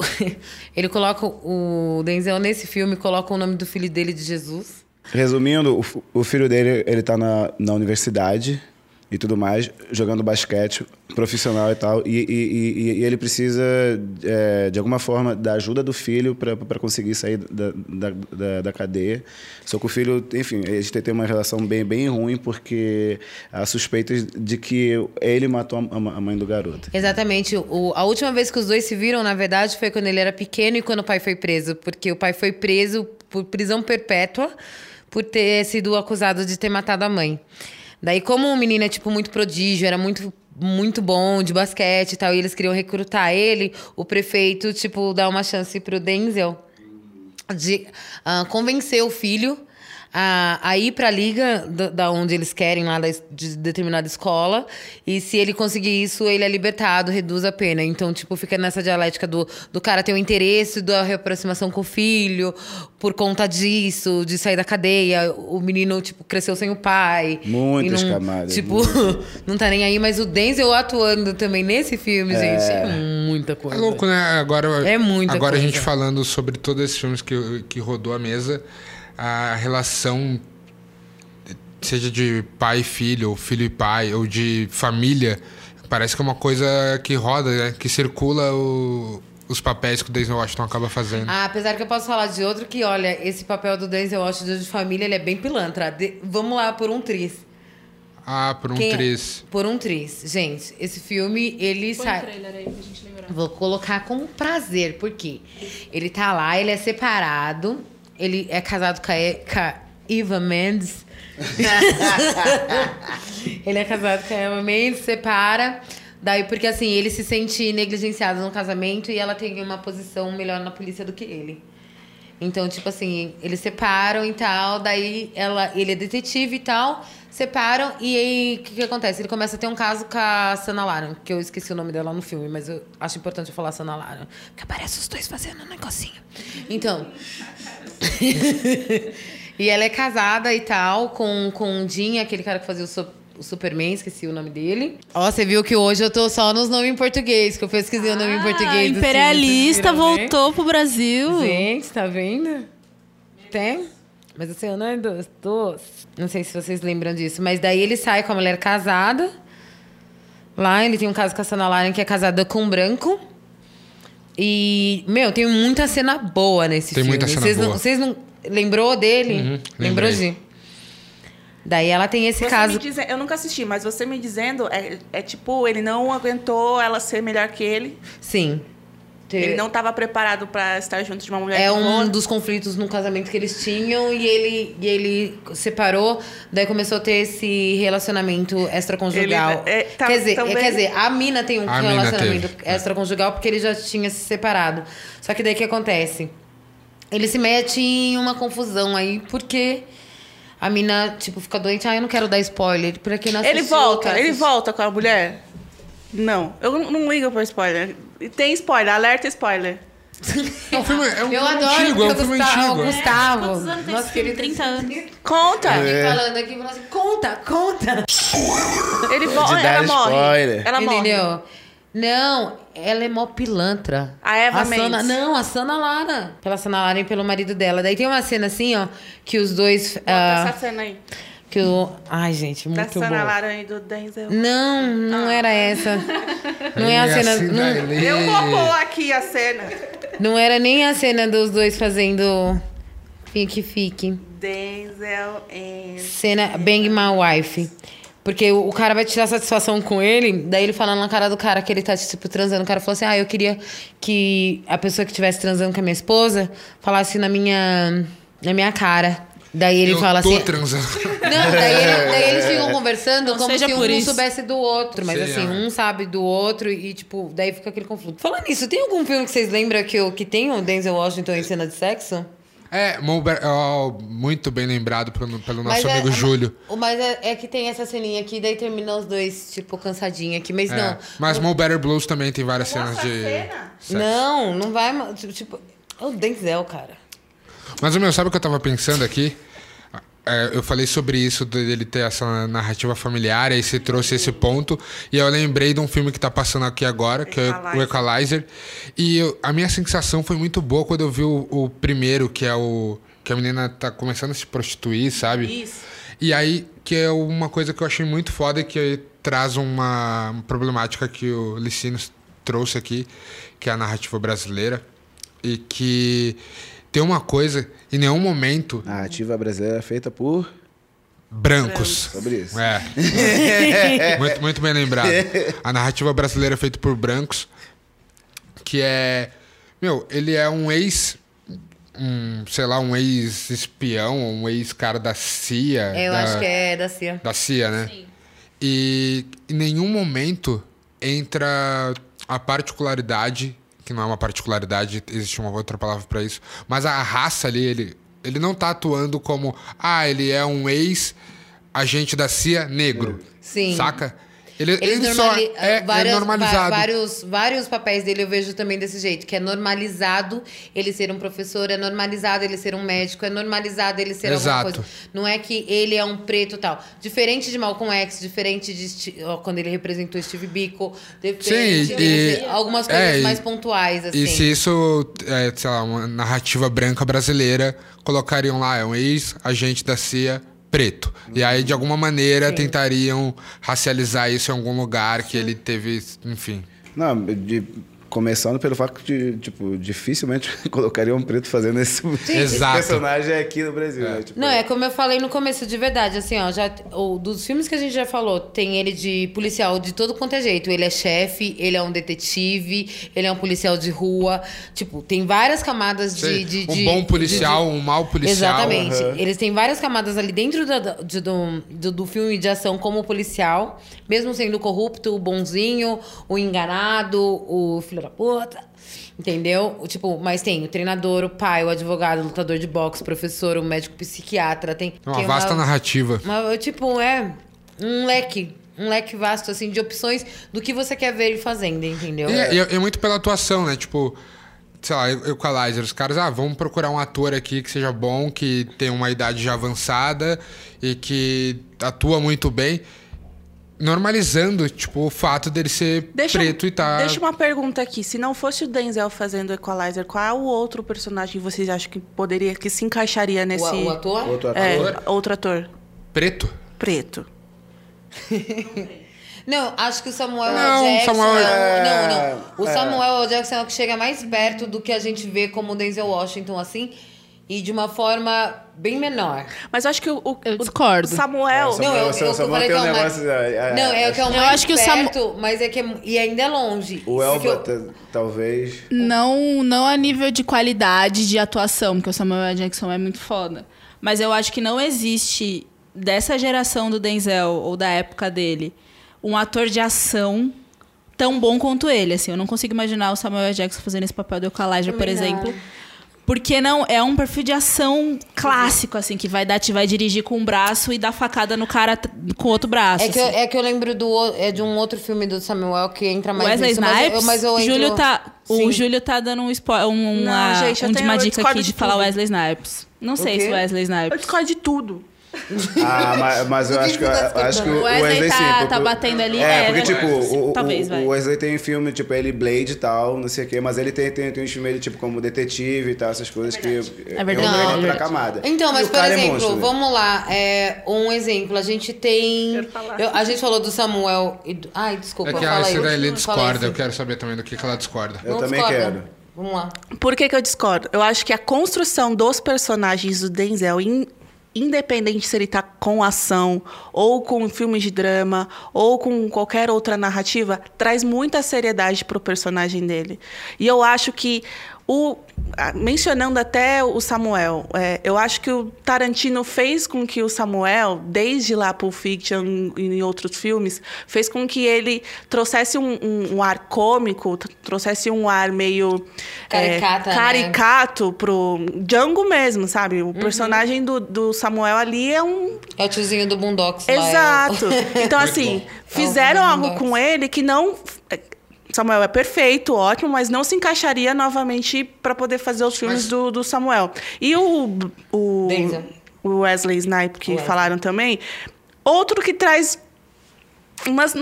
<laughs> Ele coloca. O Denzel, nesse filme, coloca o nome do filho dele de Jesus. Resumindo, o, o filho dele, ele tá na, na universidade e tudo mais, jogando basquete profissional e tal, e, e- e- e ele precisa, é, de alguma forma, da ajuda do filho para conseguir sair da, da, da, da cadeia. Só que o filho, enfim, a gente tem uma relação bem, bem ruim, porque há suspeitas de que ele matou a, a mãe do garoto. Exatamente. O, a última vez que os dois se viram, na verdade, foi quando ele era pequeno e quando o pai foi preso. Porque o pai foi preso por prisão perpétua por ter sido acusado de ter matado a mãe. Daí, como o menino é, tipo, muito prodígio, era muito muito bom de basquete e tal, e eles queriam recrutar ele, o prefeito, tipo, dá uma chance pro Denzel de ah, convencer o filho a, a ir para a liga da, da onde eles querem, lá da, de determinada escola. E se ele conseguir isso, ele é libertado, reduz a pena. Então, tipo, fica nessa dialética do, do cara ter o interesse da reaproximação com o filho, por conta disso, de sair da cadeia. O menino, tipo, cresceu sem o pai. Muitas não, camadas, Tipo, muitas. <laughs> não tá nem aí. Mas o Denzel atuando também nesse filme, É. gente, é muita É coisa. louco, né? Agora, É muita agora a coisa. gente falando sobre todos esses filmes que, que rodou a mesa, a relação, seja de pai e filho, ou filho e pai, ou de família, parece que é uma coisa que roda, né? Que circula o- os papéis que o Denzel Washington acaba fazendo. Ah, apesar que eu posso falar de outro que, olha, esse papel do Denzel Washington de família, ele é bem pilantra. De- vamos lá, por um tris. Ah, por um Quem é? tris. Por um tris. Gente, esse filme, ele Põe sai... o trailer aí pra gente lembrar. Vou colocar com prazer, porque ele tá lá, ele é separado, ele é casado com a, com a Eva Mendes. <laughs> ele é casado com a Eva Mendes, separa. Daí, porque assim, ele se sente negligenciado no casamento e ela tem uma posição melhor na polícia do que ele. Então, tipo assim, eles separam e tal, daí ela, ele é detetive e tal, separam, e aí o que, que acontece? Ele começa a ter um caso com a Sana Laran, que eu esqueci o nome dela no filme, mas eu acho importante eu falar Sana Laran, porque aparece os dois fazendo um negocinho. Então. <laughs> e ela é casada e tal, com, com o Jim, aquele cara que fazia o, Su- o Superman, esqueci o nome dele. Ó, você viu que hoje eu tô só nos nomes em português, que eu pesquisei o nome em português. Ah, do filme, Imperialista né? voltou pro Brasil. Gente, tá vendo? Tem. Mas assim, não é dos, dos. Não sei se vocês lembram disso. Mas daí ele sai com a mulher casada. Lá ele tem um caso com a Sana Laren, que é casada com um branco. E, meu, tem muita cena boa nesse Tem filme. muita cena vocês Não, boa. vocês não... Lembrou dele? Uhum, Lembrou de? Daí ela tem esse Você caso. me dize- eu nunca assisti, mas você me dizendo é, é tipo, ele não aguentou ela ser melhor que ele. Sim. Ele não estava preparado para estar junto de uma mulher É um dos conflitos no casamento que eles tinham e ele, e ele separou, daí começou a ter esse relacionamento extraconjugal. Ele- é, tá- quer, dizer, também- é, quer dizer, a mina tem um A relacionamento teve, extraconjugal porque ele já tinha se separado. Só que daí o que acontece? Ele se mete em uma confusão aí porque a mina, tipo, fica doente. Ah, eu não quero dar spoiler. Pra quem não Ele assistiu, eu volta, ele assistir. volta com a mulher? Não, eu não, não ligo pra spoiler. E tem spoiler, alerta spoiler. É um filme, é um Eu filme adoro antigo, é um filme Gustavo, antigo. Gustavo. Quantos anos tem nosso querido 30 anos. Conta! Ele falando aqui, falando assim, conta, conta. Ele dar ela morre. spoiler. Ela morre. Entendeu? Não, ela é mó pilantra. A Eva Sana, Mendes. Não, a Sana Lara. Pela Sana Lara e pelo marido dela. Daí tem uma cena assim, ó, que os dois... Bota ah, essa cena aí. Que o... Ai, gente, Da muito Sana bom. Lara e do Denzel. Não, não era essa. <laughs> Não é a cena... assim, Não, daí- Eu vou pôr aqui a cena. não era nem a cena dos dois fazendo... Fique, fique. Denzel and... Cena Bang My Wife. Porque o, cara vai tirar satisfação com ele, daí ele falando na cara do cara que ele tá, tipo, transando. O cara falou assim: Ah, eu queria que a pessoa que estivesse transando com a minha esposa falasse na minha, na minha cara. Daí ele eu fala tô assim. transando. <laughs> Não, daí, ele- daí eles ficam conversando Não como se um isso. soubesse do outro. Mas Sim, assim, é. um sabe do outro e, tipo, daí fica aquele conflito. Falando nisso, tem algum filme que vocês lembram que, o- que tem o Denzel Washington em cena de sexo? É, muito bem lembrado pelo, pelo nosso Mas é- amigo Júlio. O mas é, é que tem essa ceninha aqui, daí terminam os dois, tipo, cansadinho aqui. Mas É, não. Mas Mo Better Blues também tem várias cenas de. sexo. Não, não vai. Tipo, tipo, é o Denzel, cara. Mas, meu, sabe o que eu tava pensando aqui? É, eu falei sobre isso, dele ter essa narrativa familiar, aí você trouxe esse ponto. E eu lembrei de um filme que tá passando aqui agora, que é o Equalizer. E eu- a minha sensação foi muito boa quando eu vi o, o primeiro, que é o. Que a menina tá começando a se prostituir, sabe? Isso. E aí, que é uma coisa que eu achei muito foda que traz uma, problemática que o Licinos trouxe aqui, que é a narrativa brasileira. E que tem uma coisa, em nenhum momento, A narrativa brasileira é feita por. brancos. Sobre isso. É. <laughs> muito, muito bem lembrado. A narrativa brasileira é feita por brancos, que é. Meu, ele é um ex. Um, sei lá, um ex-espião, um ex-cara da CIA. É, eu da- acho que é da CIA. da CIA, né? E em nenhum momento entra a particularidade, que não é uma particularidade, existe uma outra palavra pra isso, mas a raça ali, ele, ele não tá atuando como, ah, ele é um ex-agente da CIA negro. Sim. Saca? Ele, Eles ele só é, é normalizado. vários, vários papéis dele eu vejo também desse jeito, que é normalizado ele ser um professor, é normalizado ele ser um médico, é normalizado ele ser Exato. alguma coisa. Não é que ele é um preto e tal. Diferente de Malcolm X, diferente de ó, quando ele representou Steve Biko, Sim, de e- algumas coisas é, mais pontuais, assim. E se isso, é, sei lá, uma narrativa branca brasileira, colocariam lá, é um ex-agente da CIA preto. E aí, de alguma maneira, tentariam racializar isso em algum lugar que ele teve, enfim. Não, de- começando pelo fato de, tipo, dificilmente <laughs> colocaria um preto fazendo esse, esse personagem aqui no Brasil. né? Tipo, Não, é como eu falei no começo, de verdade, assim, ó, já, o, dos filmes que a gente já falou, tem ele de policial de todo quanto é jeito. Ele é chefe, ele é um detetive, ele é um policial de rua. Tipo, tem várias camadas de. Sei, de- um de- bom policial, de- um mau policial. Exatamente. Aham. Eles têm várias camadas ali dentro da- de- do, do, do filme de ação como policial, mesmo sendo corrupto, o bonzinho, o enganado, o filho da puta. Entendeu? Tipo, mas tem o treinador, o pai, o advogado, o lutador de boxe, o professor, o médico psiquiatra. Tem, É uma tem vasta narrativa. uma- tipo, é um leque. Um leque vasto, assim, de opções do que você quer ver ele fazendo, entendeu? E é, é- é muito pela atuação, né? Tipo, sei lá, Equalizer, os caras, ah, vamos procurar um ator aqui que seja bom, que tem uma idade já avançada e que atua muito bem, normalizando, tipo, o fato dele ser Deixa, preto e tá... deixa uma pergunta aqui. Se não fosse o Denzel fazendo o Equalizer, qual é o outro personagem que vocês acham que poderia, que se encaixaria nesse... o ator? Outro É, ator? outro ator. Preto? Preto. <laughs> Não, acho que o Samuel Não. Jackson. Samuel- é o- não, não. O é. Samuel. Jackson é o que chega mais perto do que a gente vê como Denzel Washington, assim. E de uma forma bem menor. Mas eu acho que o, o, Eu discordo. o Samuel. Não, eu, eu, eu Samuel falei tem que é um o mais... negócio, é, é, Não, é o que é o Eu mais acho que o Samu- perto, mas é que é, e ainda é longe. O Elba, eu- ta- talvez. Não, não a nível de qualidade de atuação, porque o Samuel L. Jackson é muito foda. Mas eu acho que não existe, dessa geração do Denzel, ou da época dele, um ator de ação tão bom quanto ele. Assim, eu não consigo imaginar o Samuel L. Jackson fazendo esse papel do Eucalaja, por Também não. Porque não é um perfil de ação clássico, assim, que vai dar, te vai dirigir com um braço e dar facada no cara com outro braço. É que, eu, assim. é que eu lembro do, é de um outro filme do Samuel que entra mais Wesley nisso, mas eu- Snipes, mas eu entro- Júlio tá, o. Júlio tá dando um, spo- um, uma, Não, gente, eu um- tenho- uma eu dica aqui de de falar. Wesley Snipes. Não sei se Wesley Eu Snipes. discordo de tudo. Ah, mas, mas eu que acho que que, acho que o Wesley Wesley tá- sim. porque- tá batendo ali, É, é, porque, né? tipo, o, o- Talvez, vai. o Wesley tem filme, tipo, ele Blade e tal, não sei o quê, mas ele tem, tem, tem uns filmes, tipo, como detetive e tal, essas coisas que eu, eu verdade. não Não, é outra verdade. camada. Então, mas por é exemplo, monstro, né? vamos lá. É, um exemplo, a gente tem. Quero falar. eu- a gente falou do Samuel. E do, ai, desculpa, É que fala a aí. Cida ele discorda, eu quero saber também do que, que ela discorda. Eu Não também discorda? quero. Vamos lá. Por que, que eu discordo? Eu acho que a construção dos personagens do Denzel, in- independente se ele tá com ação, ou com filmes de drama, ou com qualquer outra narrativa, traz muita seriedade pro personagem dele. E eu acho que o. Mencionando até o Samuel, é, eu acho que o Tarantino fez com que o Samuel, desde lá Pulp Fiction e em outros filmes, fez com que ele trouxesse um, um- um ar cômico, trouxesse um ar meio é, Caricata, né? caricato pro Django mesmo, sabe? O personagem do, do Samuel ali é um. É o tiozinho do Boondocks lá. é o- Exato. <laughs> Então, assim, fizeram É o algo com ele que não. Samuel é perfeito, ótimo, mas não se encaixaria novamente para poder fazer os filmes Mas- do, do Samuel. E o, o, Denzel. o Wesley Snipe, que Wesley. falaram também, outro que traz mas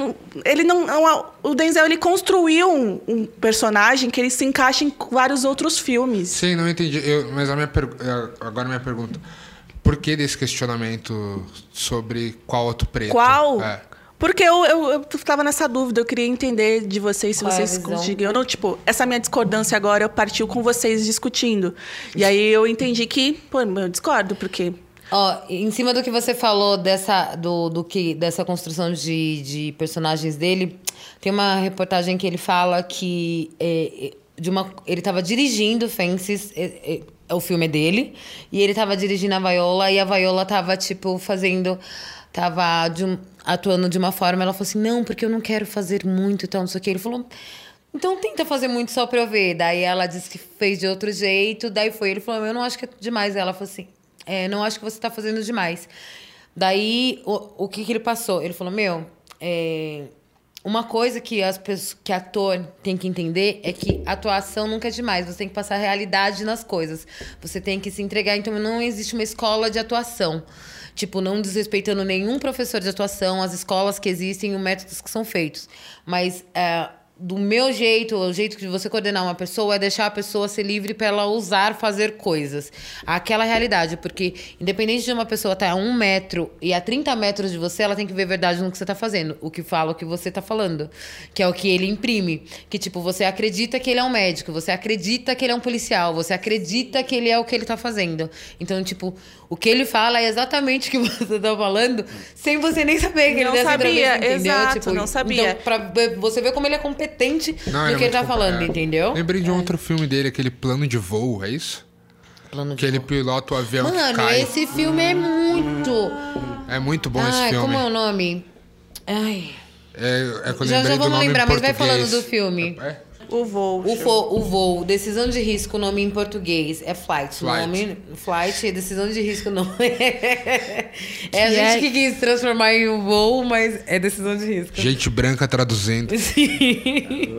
ele não, não- o Denzel ele construiu um, um personagem que ele se encaixa em vários outros filmes. Sim, não entendi. Eu- mas a minha per- eh, agora a minha pergunta. Por que desse questionamento sobre qual outro preto? Qual? É. Porque eu, eu, eu tava nessa dúvida, eu queria entender de vocês se Qual é vocês. Eu não, tipo, essa minha discordância agora eu partiu com vocês discutindo. E aí eu entendi que, pô, eu discordo, porque. Ó, em cima do que você falou dessa, do, do que, dessa construção de, de personagens dele, tem uma reportagem que ele fala que é, é, de uma, ele estava dirigindo Fences, é, é, é o filme dele, e ele estava dirigindo a Viola, e a Viola estava, tipo, fazendo. Tava de um- atuando de uma forma, ela falou assim: não, porque eu não quero fazer muito e tal, não sei o que. Ele falou. Então tenta fazer muito só pra eu ver. Daí ela disse que fez de outro jeito. Daí foi. Ele falou: Eu não acho que é demais. Ela falou assim: é, Não acho que você tá fazendo demais. Daí o, o que, que ele passou? Ele falou: Meu, é, uma coisa que as pessoas, que ator tem que entender é que atuação nunca é demais. Você tem que passar realidade nas coisas. Você tem que se entregar. Então não existe uma escola de atuação. Tipo, não desrespeitando nenhum professor de atuação, as escolas que existem, os métodos que são feitos. Mas é, do meu jeito, o jeito de você coordenar uma pessoa é deixar a pessoa ser livre para ela usar, fazer coisas. Aquela realidade, porque independente de uma pessoa estar a um metro e a 30 metros de você, ela tem que ver verdade no que você está fazendo. O que fala o que você está falando. Que é o que ele imprime. Que, tipo, você acredita que ele é um médico, você acredita que ele é um policial, você acredita que ele é o que ele está fazendo. Então, tipo, o que ele fala é exatamente o que <laughs> você está falando, sem você nem saber que Não ele dessa sabia, entendeu? exato, Tipo, não sabia. Então, pra você ver como ele é competente Não, no ele é que ele tá muito falando, complicado. entendeu? Lembrei de um outro filme dele, aquele Plano de Voo, é isso? Plano de Que ele pilota o avião que Mano, cai. esse filme é muito. É muito bom Ai, esse filme. como é o nome? Ai. É, é que eu Já, lembrei já do vamos nome em lembrar, mas vai português. falando do filme. É? O voo. O, fo- o voo, decisão de risco, nome em português é flight. Flight. Nome, flight, decisão de risco, não é. <laughs> É a gente é- que quis transformar em um voo, mas é decisão de risco. Gente branca traduzindo. <laughs> Sim.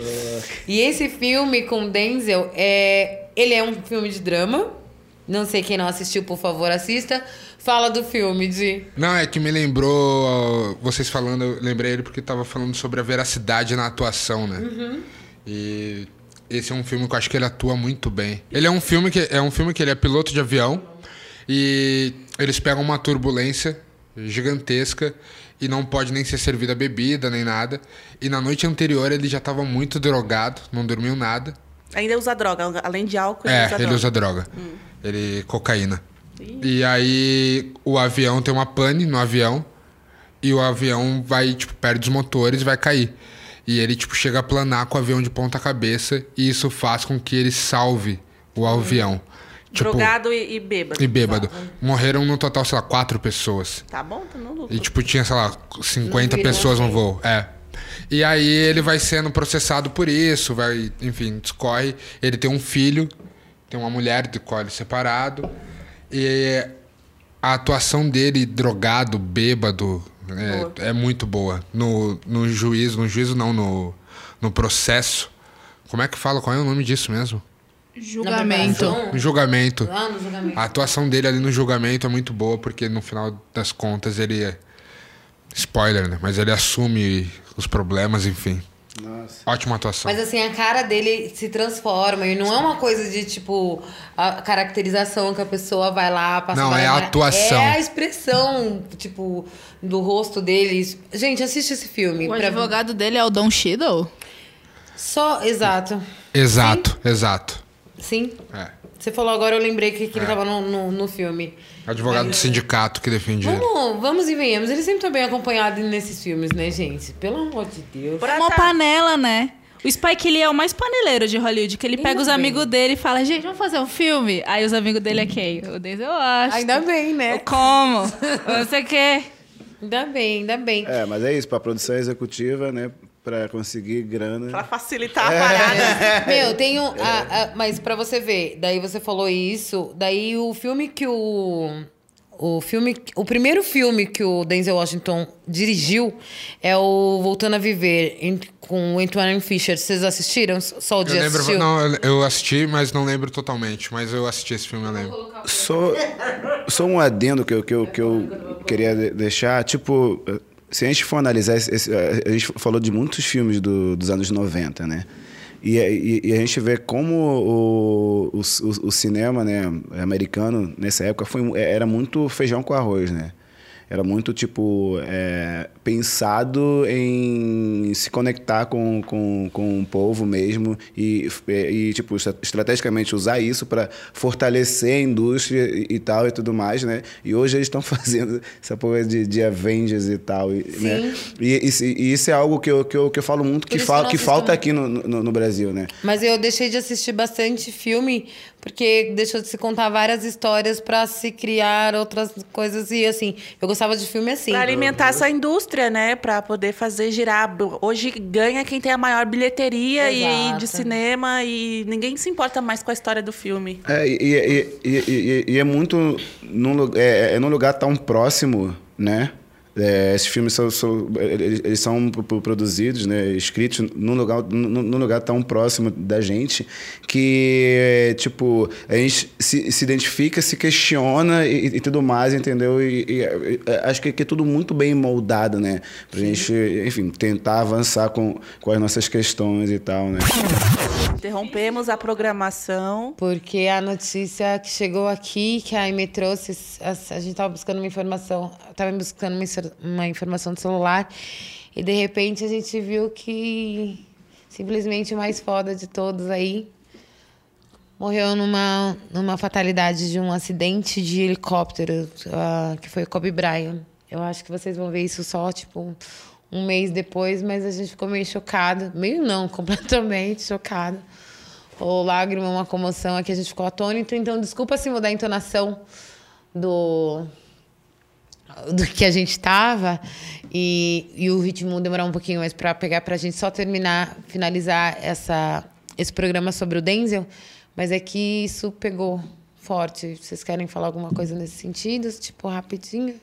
e esse filme com Denzel, é, ele é um filme de drama. Não sei quem não assistiu, por favor, assista. Fala do filme de. Não, é que me lembrou, vocês falando, eu lembrei ele porque tava falando sobre a veracidade na atuação, né? Uhum. E esse é um filme que eu acho que ele atua muito bem. Ele é um filme que é um filme que ele é piloto de avião e eles pegam uma turbulência gigantesca e não pode nem ser servida bebida nem nada. E na noite anterior ele já tava muito drogado, não dormiu nada. Ainda usa droga, além de álcool, ele É, usa ele droga. usa droga. Ele. cocaína. E aí o avião tem uma pane no avião. E o avião vai, tipo, perde os motores e vai cair. E ele, tipo, chega a planar com o avião de ponta cabeça. E isso faz com que ele salve o avião. Tipo, Drogado e, e bêbado. e bêbado. Morreram no total, sei lá, quatro pessoas. Tá bom? Tá no lucro. E, tipo, tinha, sei lá, 50 Não viram pessoas no voo. É. E aí ele vai sendo processado por isso, vai, enfim, discorre. Ele tem um filho, tem uma mulher de é separado. E a atuação dele, drogado, bêbado, é, é muito boa. No, no juízo, no juízo não, no, no processo. Como é que fala? Qual é o nome disso mesmo? Julgamento. No julgamento. Lá no julgamento. A atuação dele ali no julgamento é muito boa, porque no final das contas ele é. Spoiler, né? Mas ele assume os problemas, enfim. Nossa. Ótima atuação. Mas assim, a cara dele se transforma. E não é uma coisa de, tipo, a caracterização que a pessoa vai lá passar Não, é a atuação. É a expressão, tipo, do rosto dele. Gente, assiste esse filme. O pra- advogado dele é o Don Cheadle? Só, exato. Exato, exato. Sim. É. Você falou agora, eu lembrei que, que ele É. tava no, no, no filme. Advogado do sindicato que defende ele. Vamos, vamos e venhamos. Ele sempre tá bem acompanhado nesses filmes, né, gente? Pelo amor de Deus. É uma panela, né? O Spike Lee é o mais paneleiro de Hollywood, que ele pega os bem. amigos dele e fala, gente, vamos fazer um filme? Aí os amigos dele é quem? O Denzel Washington. Ainda bem, né? O como? Não sei o quê. Ainda bem, ainda bem. É, mas é isso, pra produção executiva, né? Pra conseguir grana. Pra facilitar a parada. <laughs> Meu, tem um. a- a- mas pra você ver, daí você falou isso, daí o filme que o. O filme. O primeiro filme que o Denzel Washington dirigiu é o Voltando a Viver, em- com o Antoine Fisher. Vocês assistiram? Só o Eu dia lembro, assistiu? não, eu- eu assisti, mas não lembro totalmente. Mas eu assisti esse filme, eu lembro. Só, só um adendo que eu, que eu, que eu queria de- deixar. Tipo, se a gente for analisar, esse- esse- a gente falou de muitos filmes do- dos anos 90, né? E, e- e a gente vê como o, o, o- cinema né, americano, nessa época, foi, um- era muito feijão com arroz, né? Era muito, tipo, é, pensado em se conectar com, com, com o povo mesmo e, e tipo, estra- estrategicamente usar isso para fortalecer a indústria e, e tal e tudo mais, né? E hoje eles estão <laughs> fazendo essa porra de, de Avengers e tal, e, né? E, isso- e isso é algo que eu, que eu, que eu falo muito, Por que, fal, que falta aqui no, no, no Brasil, né? Mas eu deixei de assistir bastante filme, porque deixou de se contar várias histórias pra se criar outras coisas. E assim, eu gostava de filme assim. Pra alimentar essa indústria, né? Pra poder fazer girar. Hoje ganha quem tem a maior bilheteria e, Exato. de cinema e ninguém se importa mais com a história do filme. É, e, e, e, e- e é muito. Num, lu- é, é num lugar tão próximo, né? É, esses filmes são, são- eles, são pro- pro- produzidos, né, escritos num lugar, num, lugar tão próximo da gente que, tipo, a gente se, se identifica, se questiona e, e tudo mais, entendeu? E, e, e, acho que, que é tudo muito bem moldado, né? Pra gente, enfim, tentar avançar com, com as nossas questões e tal, né? Interrompemos a programação. Porque a notícia que chegou aqui, que a Aime trouxe, a, a gente tava buscando uma informação, tava buscando uma, inser- uma informação do celular, e de repente a gente viu que simplesmente o mais foda de todos aí morreu numa, numa fatalidade de um acidente de helicóptero, ah, que foi o Kobe Bryant. Eu acho que vocês vão ver isso só, tipo, um mês depois, mas a gente ficou meio chocado. Meio não, <laughs> completamente chocado. O lágrima, uma comoção aqui, a gente ficou atônito. Então, desculpa se mudar a entonação do, do que a gente estava e, e o ritmo demorar um pouquinho mais para pegar para a gente só terminar, finalizar essa, esse programa sobre o Denzel. Mas é que isso pegou forte. Vocês querem falar alguma coisa nesse sentido? Tipo, rapidinho?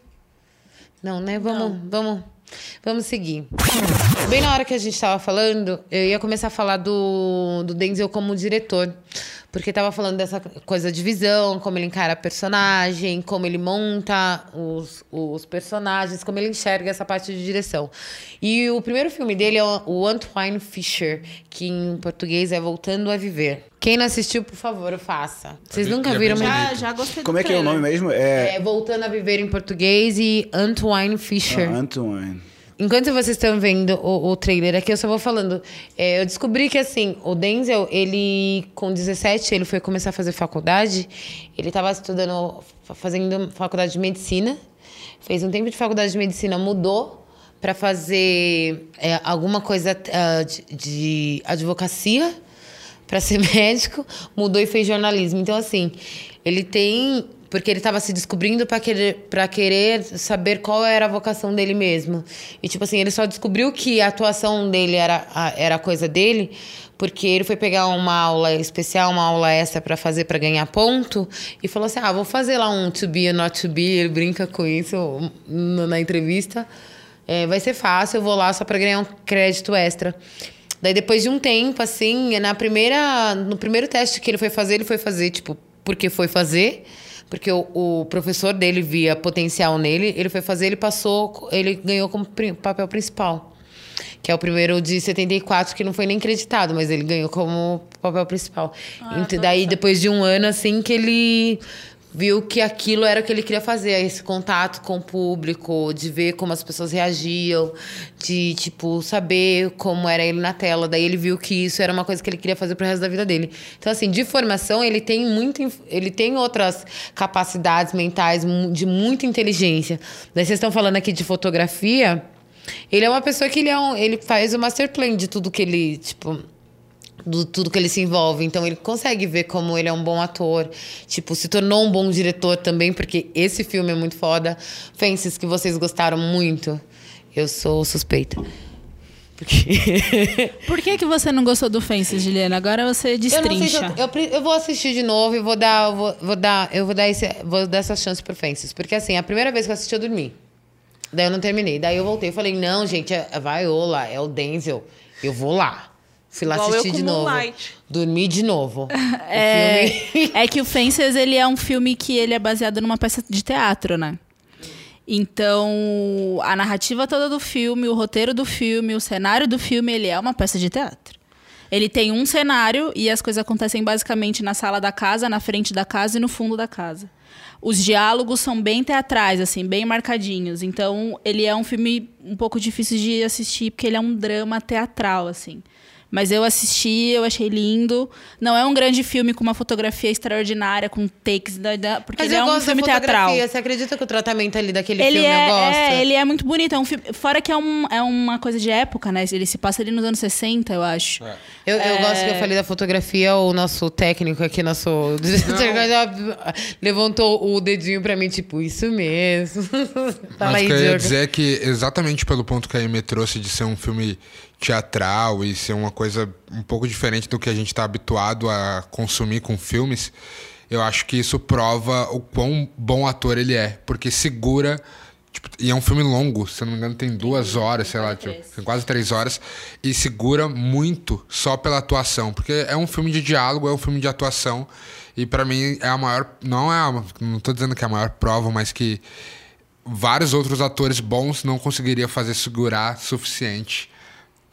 Não, né? Vamos, vamos, vamos seguir. Bem na hora que a gente estava falando, eu ia começar a falar do, do Denzel como diretor. Porque tava falando dessa coisa de visão, como ele encara a personagem, como ele monta os, os personagens, como ele enxerga essa parte de direção. E o primeiro filme dele é o Antoine Fisher, que em português é Voltando a Viver. Quem não assistiu, por favor, faça. Vocês nunca viram, mas... Já, já gostei do Como é que é o nome mesmo? É, É Voltando a Viver em português e Antoine Fisher. Ah, Antoine. Enquanto vocês estão vendo o, o trailer aqui, eu só vou falando. É, eu descobri que, assim, o Denzel, ele, com 17, ele foi começar a fazer faculdade. Ele estava estudando, fazendo faculdade de medicina. Fez um tempo de faculdade de medicina, mudou para fazer é, alguma coisa ah, de, de advocacia para ser <laughs> médico, mudou e fez jornalismo. Então, assim, ele tem. Porque ele estava se descobrindo para querer, querer saber qual era a vocação dele mesmo. E, tipo assim, ele só descobriu que a atuação dele era a, era a coisa dele porque ele foi pegar uma aula especial, uma aula extra para fazer para ganhar ponto e falou assim: "Ah, vou fazer lá um to be or not to be". Ele brinca com isso na entrevista. É, vai ser fácil, eu vou lá só para ganhar um crédito extra. Daí depois de um tempo assim, na primeira no primeiro teste que ele foi fazer, ele foi fazer tipo porque foi fazer. Porque o, o professor dele via potencial nele, ele foi fazer, ele passou, ele ganhou como papel principal. Que é o primeiro de 74, que não foi nem creditado, mas ele ganhou como papel principal. Então, daí, depois de um ano, assim, que ele viu que aquilo era o que ele queria fazer. Esse contato com o público, de ver como as pessoas reagiam, de, tipo, saber como era ele na tela. Daí ele viu que isso era uma coisa que ele queria fazer pro resto da vida dele. Então, assim, de formação, ele tem muito... Ele tem outras capacidades mentais de muita inteligência. Daí vocês estão falando aqui de fotografia... Ele é uma pessoa que ele, é um, ele faz o master plan de tudo que ele, tipo, do tudo que ele se envolve. Então ele consegue ver como ele é um bom ator. Tipo, se tornou um bom diretor também, porque esse filme é muito foda. Fences que vocês gostaram muito. Eu sou suspeita. Porque <laughs> Por que, que você não gostou do Fences, Juliana? Agora você eu não sei se destrincha. eu, eu, eu vou assistir de novo e vou dar, eu vou, vou dar, eu vou dar, esse, vou dar essa chance pro Fences. Porque assim, a primeira vez que eu assisti, eu dormi. Daí eu não terminei. Daí eu voltei e falei, não, gente, é a Viola, é o Denzel. Eu vou lá. Fui lá Igual assistir de novo. Moonlight. Dormi de novo. <laughs> É, filme- é que o Fences, ele é um filme que ele é baseado numa peça de teatro, né? Então, a narrativa toda do filme, o roteiro do filme, o cenário do filme, ele é uma peça de teatro. Ele tem um cenário e as coisas acontecem basicamente na sala da casa, na frente da casa e no fundo da casa. Os diálogos são bem teatrais, assim, bem marcadinhos. Então, ele é um filme um pouco difícil de assistir, porque ele é um drama teatral, assim. Mas eu assisti, eu achei lindo. Não é um grande filme com uma fotografia extraordinária, com takes da. da- porque Mas ele eu é um gosto filme da teatral. fotografia. Você acredita que o tratamento ali daquele Ele filme é, eu gosto? é, ele é muito bonito. É um filme, fora que é, um, é uma coisa de época, né? Ele se passa ali nos anos 60, eu acho. Eu, eu É. gosto que eu falei da fotografia, o nosso técnico aqui, nosso. <laughs> levantou o dedinho pra mim, tipo, isso mesmo. <laughs> Mas aí, o que eu ia dizer é que, exatamente pelo ponto que a Amy trouxe de ser um filme teatral e ser uma coisa um pouco diferente do que a gente está habituado a consumir com filmes, eu acho que isso prova o quão bom ator ele é. Porque segura. tipo, e é um filme longo, se eu não me engano, tem duas horas, sei lá, tipo, tem quase três horas. E segura muito só pela atuação. Porque é um filme de diálogo, é um filme de atuação. E pra mim é a maior. Não é a, Não tô dizendo que é a maior prova, mas que vários outros atores bons não conseguiriam fazer segurar suficiente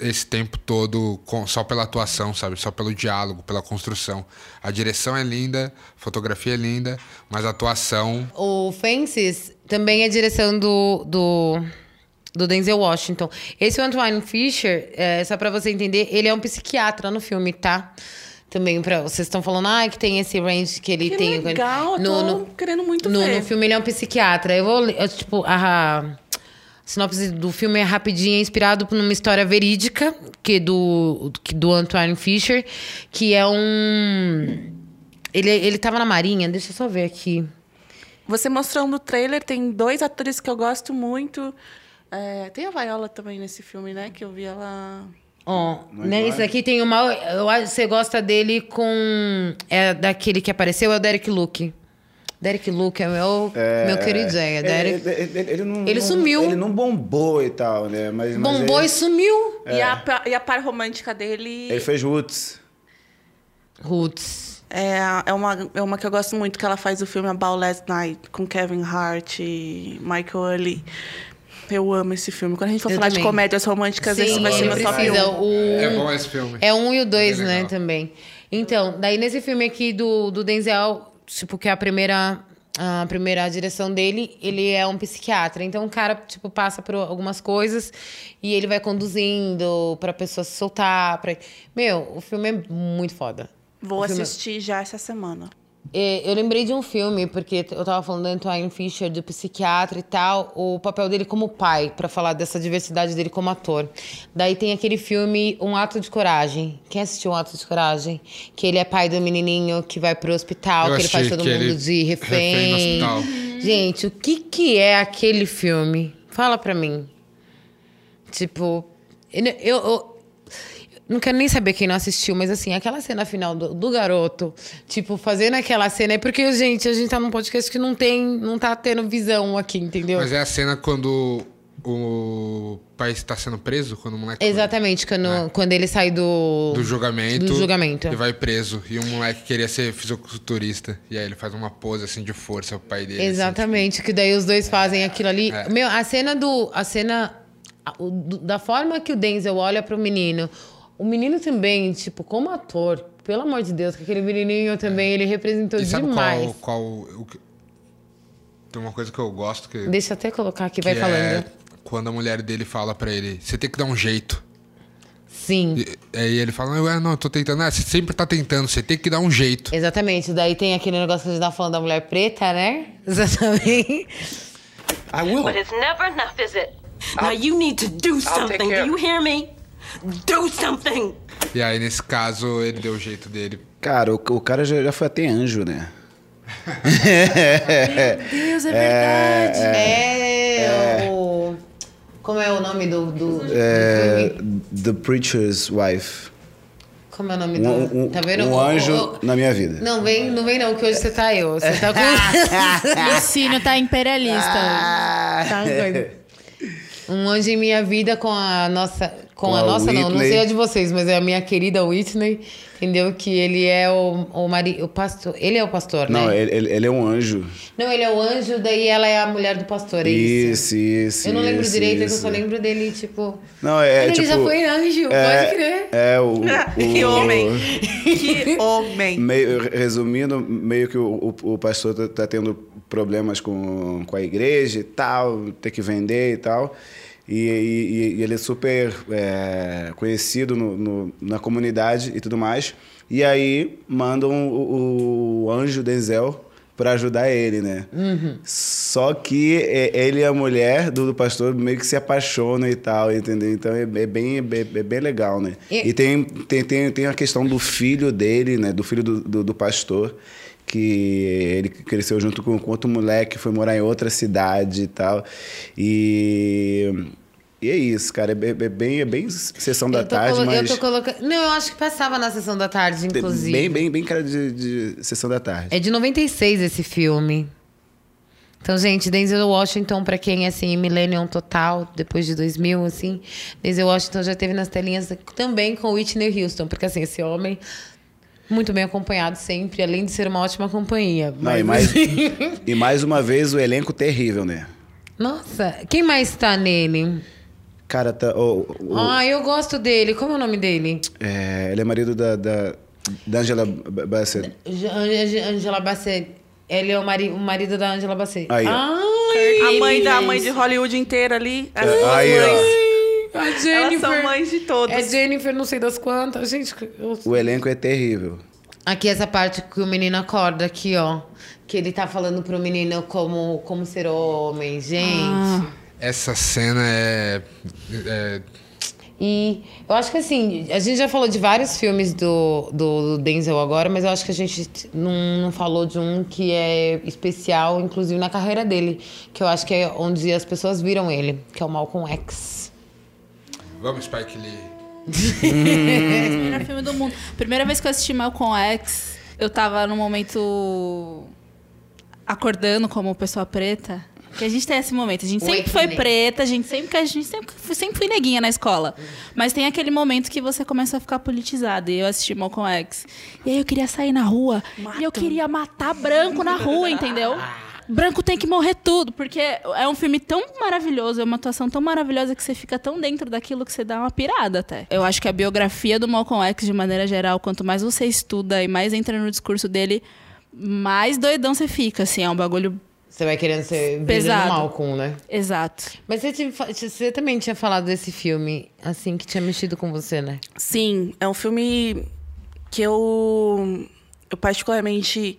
esse tempo todo com- só pela atuação, sabe? Só pelo diálogo, pela construção. A direção é linda, a fotografia é linda, mas a atuação. O Fences também é direção do, do, do Denzel Washington. Esse Antoine Fisher, é, só pra você entender, ele é um psiquiatra no filme, tá? Também, pra, vocês estão falando, ah, que tem esse range que ele Que tem. legal, eu tô querendo muito no, ver. no filme ele é um psiquiatra. Eu vou, ler- eu, tipo, a sinopse do filme é rapidinha, é inspirado por uma história verídica que do, que do Antoine Fisher, que é um... Ele, ele tava na marinha, deixa eu só ver aqui. Você mostrando o trailer, tem dois atores que eu gosto muito. É, tem a Viola também nesse filme, né? Que eu vi ela. Ó, é né, isso aqui tem uma. Eu acho que você gosta dele com. É daquele que apareceu, é o Derek Luke. Derek Luke é meu, meu queridinho. É Derek. Ele, ele- ele não, Ele não- sumiu. Ele não bombou e tal, né? Mas, mas Bombou ele, e sumiu. E, a, e a par romântica dele. ele fez Roots. Roots. É, é, uma, é uma que eu gosto muito, que ela faz o filme About Last Night, com Kevin Hart e Michael Early. Eu amo esse filme. Quando a gente for Eu falar de também. comédias românticas, esse Sim, vai ser meu top precisa. 1. O... É bom esse filme. É um e o dois, Bem né, também. Então, daí nesse filme aqui do, do Denzel, tipo, que é a primeira, a primeira direção dele, ele é um psiquiatra. Então o cara, tipo, passa por algumas coisas e ele vai conduzindo pra pessoa se soltar. Pra... Meu, o filme é muito foda. Vou é- assistir já essa semana. É, Eu lembrei de um filme, porque eu tava falando do Antoine Fisher, do psiquiatra e tal, o papel dele como pai, pra falar dessa diversidade dele como ator. Daí tem aquele filme Um Ato de Coragem. Quem assistiu Um Ato de Coragem? Que ele é pai do menininho que vai pro hospital, Eu que ele faz todo mundo de refém. refém no hospital. Gente, o que que é aquele filme? Fala pra mim. Tipo, eu- eu não quero nem saber quem não assistiu, mas assim, aquela cena final do, do garoto, tipo, fazendo aquela cena, é porque, gente, a gente tá num podcast que não tem, não tá tendo visão aqui, entendeu? Mas é a cena quando o pai está sendo preso, quando o moleque Exatamente, quando, quando ele sai do... do julgamento, Do julgamento. e vai preso. E o moleque queria ser fisiculturista. E aí ele faz uma pose assim de força pro pai dele. assim, Exatamente, que daí os dois fazem aquilo ali. É. Meu, a cena do. A cena. o- da forma que o Denzel olha pro menino. O menino também, tipo, como ator, pelo amor de Deus, que aquele menininho também, ele representou E sabe demais. qual, qual o que- Tem uma coisa que eu gosto que, Deixa eu até colocar aqui, que vai é falando. quando a mulher dele fala pra ele, você tem que dar um jeito. Sim. E, aí ele fala, ué, não, eu tô tentando. Ah, você sempre tá tentando, você tem que dar um jeito. Exatamente, daí tem aquele negócio que a gente tá falando da mulher preta, né? <laughs> Exatamente. I will. But it's never enough, is it? Now you need to do something. Do you hear me? Do something. E aí, nesse caso, ele deu o jeito dele. Cara, o, o cara já, já foi até anjo, né? Deus, é <laughs> verdade. É, o. Como é o nome do. do, do É, filme? The Preacher's Wife. Como é o nome do. Um, um- tá vendo? um O- anjo o- na minha vida. Não vem, não vem não, que hoje você tá eu. Você tá com. <laughs> Lucínio tá imperialista. tá doido. Um anjo em minha vida com a nossa. Com, Com a, a nossa, não, não Whitney. sei a de vocês, mas é a minha querida Whitney, entendeu? Que ele é o, o, mari, o pastor. Ele é o pastor, Não, né? ele, ele- ele é um anjo. Não, ele é o anjo, daí ela é a mulher do pastor, é isso. Isso, isso. eu não lembro isso, direito, é que eu isso. só lembro dele, tipo. Não, é ele tipo. já foi anjo, é, pode crer. É, o. <laughs> Que o- homem. Que <laughs> homem. Meio, resumindo, meio que o, o, o pastor tá, tá tendo problemas com, com a igreja e tal, ter que vender e tal. E, e- e ele é super é, conhecido no, no- na comunidade e tudo mais. E aí mandam o, o anjo Denzel para ajudar ele, né? Só que é, ele e a mulher do, do pastor meio que se apaixonam e tal, entendeu? Então é, é bem, é, é bem legal, né? E- E, tem, tem, tem, tem a questão do filho dele, né? Do filho do, do, do pastor, que ele cresceu junto com, com outro moleque, foi morar em outra cidade e tal. E, e é isso, cara. É, bem- é bem, sessão da tarde, colo- mas. eu tô colocando. Não, eu acho que passava na sessão da tarde, inclusive. Bem, bem, bem cara de, de sessão da tarde. É de 96 esse filme. Então, gente, Denzel Washington, pra quem é assim, Millennium total, depois de 2000, assim, Denzel Washington já teve nas telinhas também com Whitney Houston, porque assim, esse homem muito bem acompanhado sempre, além de ser uma ótima companhia. Não, e mais, <laughs> e mais uma vez o elenco terrível, né? Nossa, quem mais tá nele? Cara, tá, o, o- Ah, eu gosto dele. Como é o nome dele? é, ele é marido da, da, da Angela Bassett. Angela Bassett. Ele é o, mari o marido da Angela Bassett. Aí. Ai, A mãe da mãe de Hollywood inteira ali. As É, aí, ó. mães. A Elas Jennifer. são mães de todos. É Jennifer, não sei das quantas. Gente, eu... O elenco é terrível. Aqui essa parte que o menino acorda aqui, ó. Que ele tá falando pro menino como, como ser homem, gente. Essa cena é. é E eu acho que assim, a gente já falou de vários filmes do, do, do Denzel agora, mas eu acho que a gente não, não falou de um que é especial, inclusive na carreira dele. Que eu acho que é onde as pessoas viram ele, que é o Malcolm X. Vamos, Spike Lee. <laughs> Melhor filme do mundo. Primeira vez que eu assisti Malcolm X, eu tava num momento acordando como pessoa preta. Que a gente tem esse momento. A gente sempre foi preta, a gente sempre, a gente sempre, sempre fui neguinha na escola. Mas tem aquele momento que você começa a ficar politizado. E eu assisti Malcolm X. E aí eu queria sair na rua. E eu queria matar branco na rua, entendeu? Branco tem que morrer tudo, porque é um filme tão maravilhoso, é uma atuação tão maravilhosa que você fica tão dentro daquilo que você dá uma pirada até. Eu acho que a biografia do Malcolm X, de maneira geral, quanto mais você estuda e mais entra no discurso dele, mais doidão você fica, assim. É um bagulho Você vai querendo ser Pesado. Malcolm, né? exato. Mas você, tinha você também tinha falado desse filme, assim, que tinha mexido com você, né? Sim, é um filme que eu, eu particularmente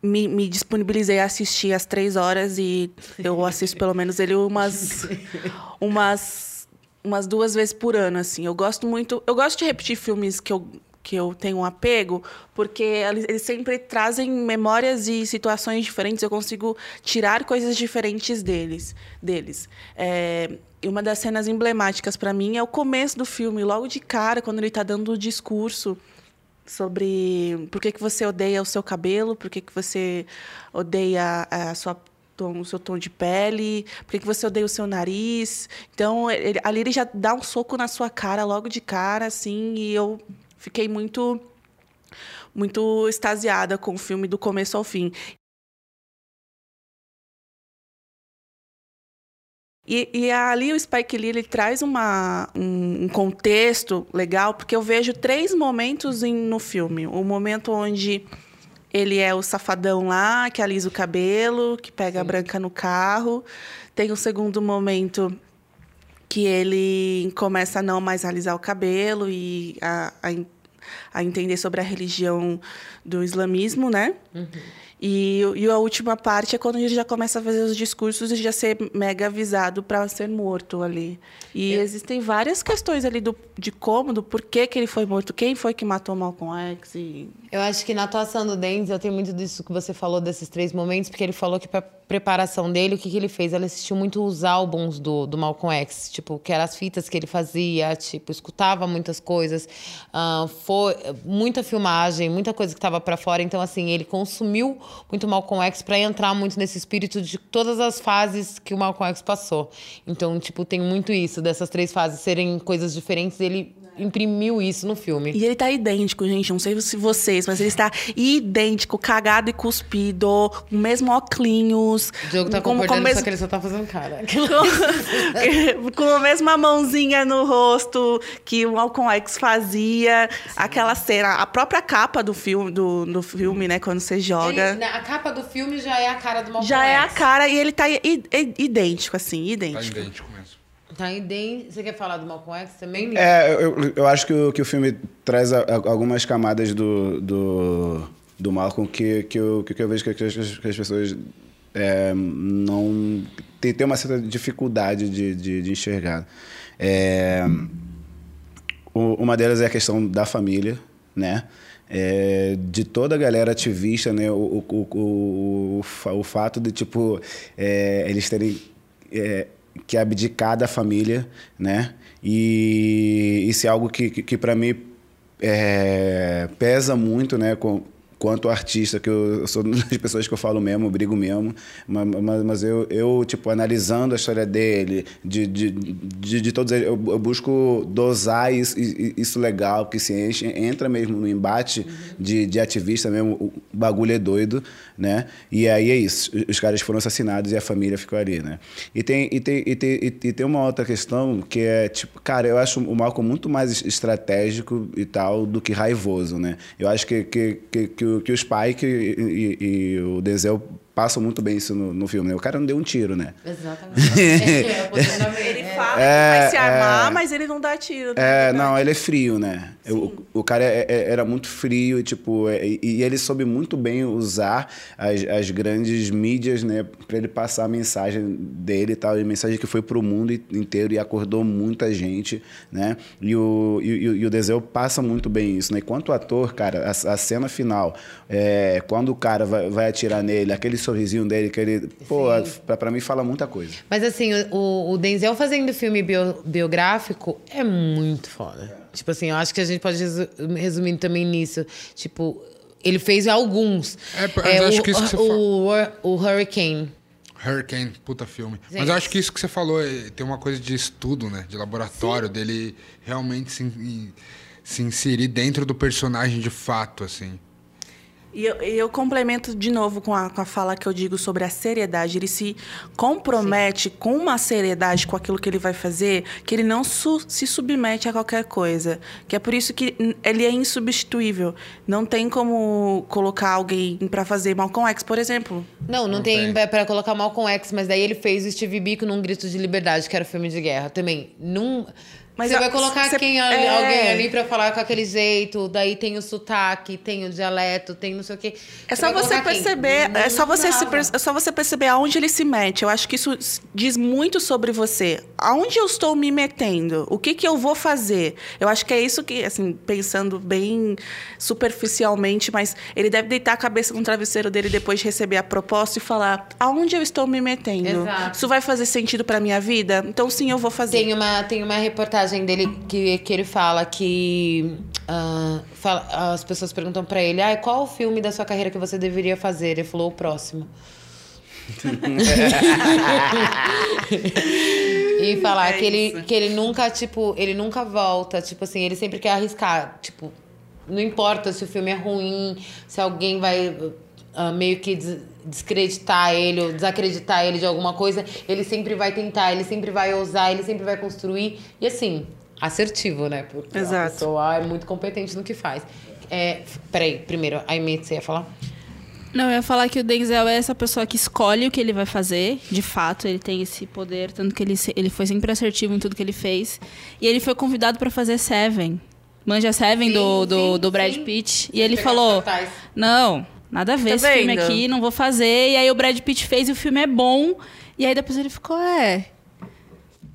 me, me disponibilizei a assistir às três horas e eu assisto pelo menos ele umas, umas, umas duas vezes por ano, assim. Eu gosto muito... Eu gosto de repetir filmes que eu, que eu tenho um apego, porque eles, sempre trazem memórias e situações diferentes. Eu consigo tirar coisas diferentes deles. deles. É, uma das cenas emblemáticas para mim é o começo do filme, logo de cara, quando ele está dando o discurso sobre por que, que você odeia o seu cabelo, por que, que você odeia a sua tom- o seu tom de pele, por que, que você odeia o seu nariz. Então, ele- ali ele já dá um soco na sua cara logo de cara, assim, e eu fiquei muito muito extasiada com o filme do começo ao fim. E, e ali o Spike Lee ele traz uma, um, um contexto legal, porque eu vejo três momentos em- no filme. O momento onde ele é o safadão lá, que alisa o cabelo, que pega a branca no carro. Tem o segundo momento que ele começa a não mais alisar o cabelo e a, a, a entender sobre a religião do islamismo, né? E, e a última parte é quando ele já começa a fazer os discursos e já ser mega avisado para ser morto ali. E existem várias questões ali do, de como, do porquê que ele foi morto, quem foi que matou Malcolm X. E... Eu acho que na atuação do Denzel tem muito disso que você falou desses três momentos, porque ele falou que pra preparação dele, o que, que ele fez? Ele assistiu muito os álbuns do, do Malcolm X, tipo, que eram as fitas que ele fazia, tipo, escutava muitas coisas, ah, foi muita filmagem, muita coisa que estava para fora. Então, assim, ele consumiu muito Malcolm X para entrar muito nesse espírito de todas as fases que o Malcolm X passou. Então, tipo, tem muito isso, dessas três fases serem coisas diferentes, ele imprimiu isso no filme. E ele tá idêntico, gente. Não sei se vocês, mas ele está idêntico, cagado e cuspido, com o mesmo óculos. O Diogo tá com, com, concordando, o mesmo- só que ele só tá fazendo cara. <laughs> <laughs> com, a mesma mãozinha no rosto que o Malcolm X fazia. Aquela cena, a própria capa do filme, do, do filme, né? Quando você joga. Ele- a capa do filme já é a cara do Malcolm Já é a X. cara e ele tá idêntico, assim, Tá idêntico. Tá idêntico. Você quer falar do Malcolm X também? É, eu, eu acho que o, que o filme traz a- a- algumas camadas do, do, do Malcolm que, que, eu, que eu vejo que, as- que as pessoas é, não. Tem, tem uma certa dificuldade de, de, de enxergar. É, o- uma delas é a questão da família, né? É, de toda a galera ativista, né? O, o, o, o, o fato de, tipo, é, eles terem é, que abdicar da família, né? E isso é algo que, que, que para mim é, pesa muito, né? Com, quanto artista, que eu, eu sou uma <laughs> das pessoas que eu falo mesmo, eu brigo mesmo, mas, mas, mas eu, eu, tipo, analisando a história dele, de, de, de, de todos eles, eu, eu busco dosar isso, isso legal, que se enche, entra mesmo no embate de, de ativista mesmo, o bagulho é doido, né? E aí é isso, os caras foram assassinados e a família ficou ali, né? E tem, e tem, e tem, e tem uma outra questão que é, tipo, cara, eu acho o Malcolm muito mais estratégico e tal do que raivoso, né? Eu acho que, que, que, que, o- que o Spike e, e- e o Denzel passam muito bem isso no, no filme, né? O cara não deu um tiro, né? Exatamente. É. <laughs> Ele fala É, que vai se armar, é. mas ele não dá tiro. É, não, ele é frio, né? O, o cara é- é- era muito frio e, tipo, é- e, e ele soube muito bem usar as, as grandes mídias, né? Pra ele passar a mensagem dele e tal, e mensagem que foi pro mundo inteiro e acordou muita gente, né? E o, e, e o- e o Denzel passa muito bem isso, né? Enquanto ator, cara, a, a cena final, é, quando o cara vai, vai atirar nele, aquele sorrisinho dele, que ele, pô, pra, pra mim fala muita coisa. Mas assim, o, o Denzel fazendo filme bio- biográfico é muito foda. Tipo assim, eu acho que a gente pode resu- resumir também nisso. Tipo, ele fez alguns. É, mas eu acho o, que isso que você o, o, Hurricane. Hurricane, puta filme. Gente. Mas eu acho que isso que você falou é- tem uma coisa de estudo, né? De laboratório, dele realmente se, se inserir dentro do personagem de fato, assim. E eu, eu complemento de novo com a, com a fala que eu digo sobre a seriedade. Ele se compromete com uma seriedade com aquilo que ele vai fazer, que ele não su- se submete a qualquer coisa. Que é por isso que ele é insubstituível. Não tem como colocar alguém pra fazer Malcolm X, por exemplo. Não, não, tem, pra colocar Malcolm X, mas daí ele fez o Steve Biko num Grito de Liberdade, que era filme de guerra também. Num... Mas você vai colocar cê- quem, é. alguém ali pra falar com aquele jeito, daí tem o sotaque, tem o dialeto, tem não sei o quê. É só você quem? perceber, é só você se é só você perceber aonde ele se mete. Eu acho que isso diz muito sobre você. Aonde eu estou me metendo? O que que eu vou fazer? Eu acho que é isso que, assim, pensando bem superficialmente, mas ele deve deitar a cabeça no travesseiro dele depois de receber a proposta e falar: aonde eu estou me metendo? Exato. Isso vai fazer sentido para minha vida? Então sim, eu vou fazer. Tem uma, tem uma reportagem dele que, que ele fala que ah, fala- as pessoas perguntam pra ele, ah, qual o filme da sua carreira que você deveria fazer? Ele falou o próximo. <laughs> e falar É que, ele, que ele nunca, tipo, ele nunca volta, tipo assim, ele sempre quer arriscar, tipo, não importa se o filme é ruim, se alguém vai ah, meio que descreditar ele ou desacreditar ele de alguma coisa, ele sempre vai tentar, ele sempre vai ousar, ele sempre vai construir. E assim, assertivo, né? Porque a Exato. pessoa é muito competente no que faz. É, peraí, primeiro, a Amy, você ia falar? Não, eu ia falar que o Denzel é essa pessoa que escolhe o que ele vai fazer. De fato, ele tem esse poder, tanto que ele, ele foi sempre assertivo em tudo que ele fez. E ele foi convidado pra fazer Seven. Manja Seven do, do, do Brad Pitt. E ele falou. Não, nada a ver Tá esse filme aqui, não vou fazer. E aí o Brad Pitt fez e o filme é bom. E aí depois ele ficou: É.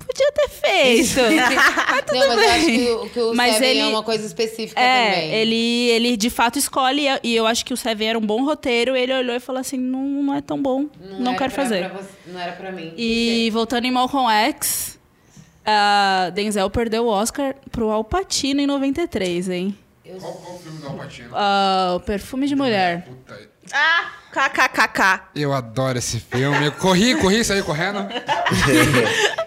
Podia ter feito. <laughs> mas tudo Não, mas eu acho bem. que o, que o Mas Seven ele- é uma coisa específica É, também. ele, ele de fato escolhe, e eu acho que o Seven era um bom roteiro. Ele olhou e falou assim: não, não é tão bom, não, era quero pra- fazer. pra você- não era pra mim. E voltando em Malcolm X, a Denzel perdeu o Oscar pro Al Pacino em 93, hein? Qual, qual o filme do Alpatino? Ah, o Perfume de Mulher. Ah, kkkk. Eu adoro esse filme. Eu corri, corri, saí correndo. <laughs>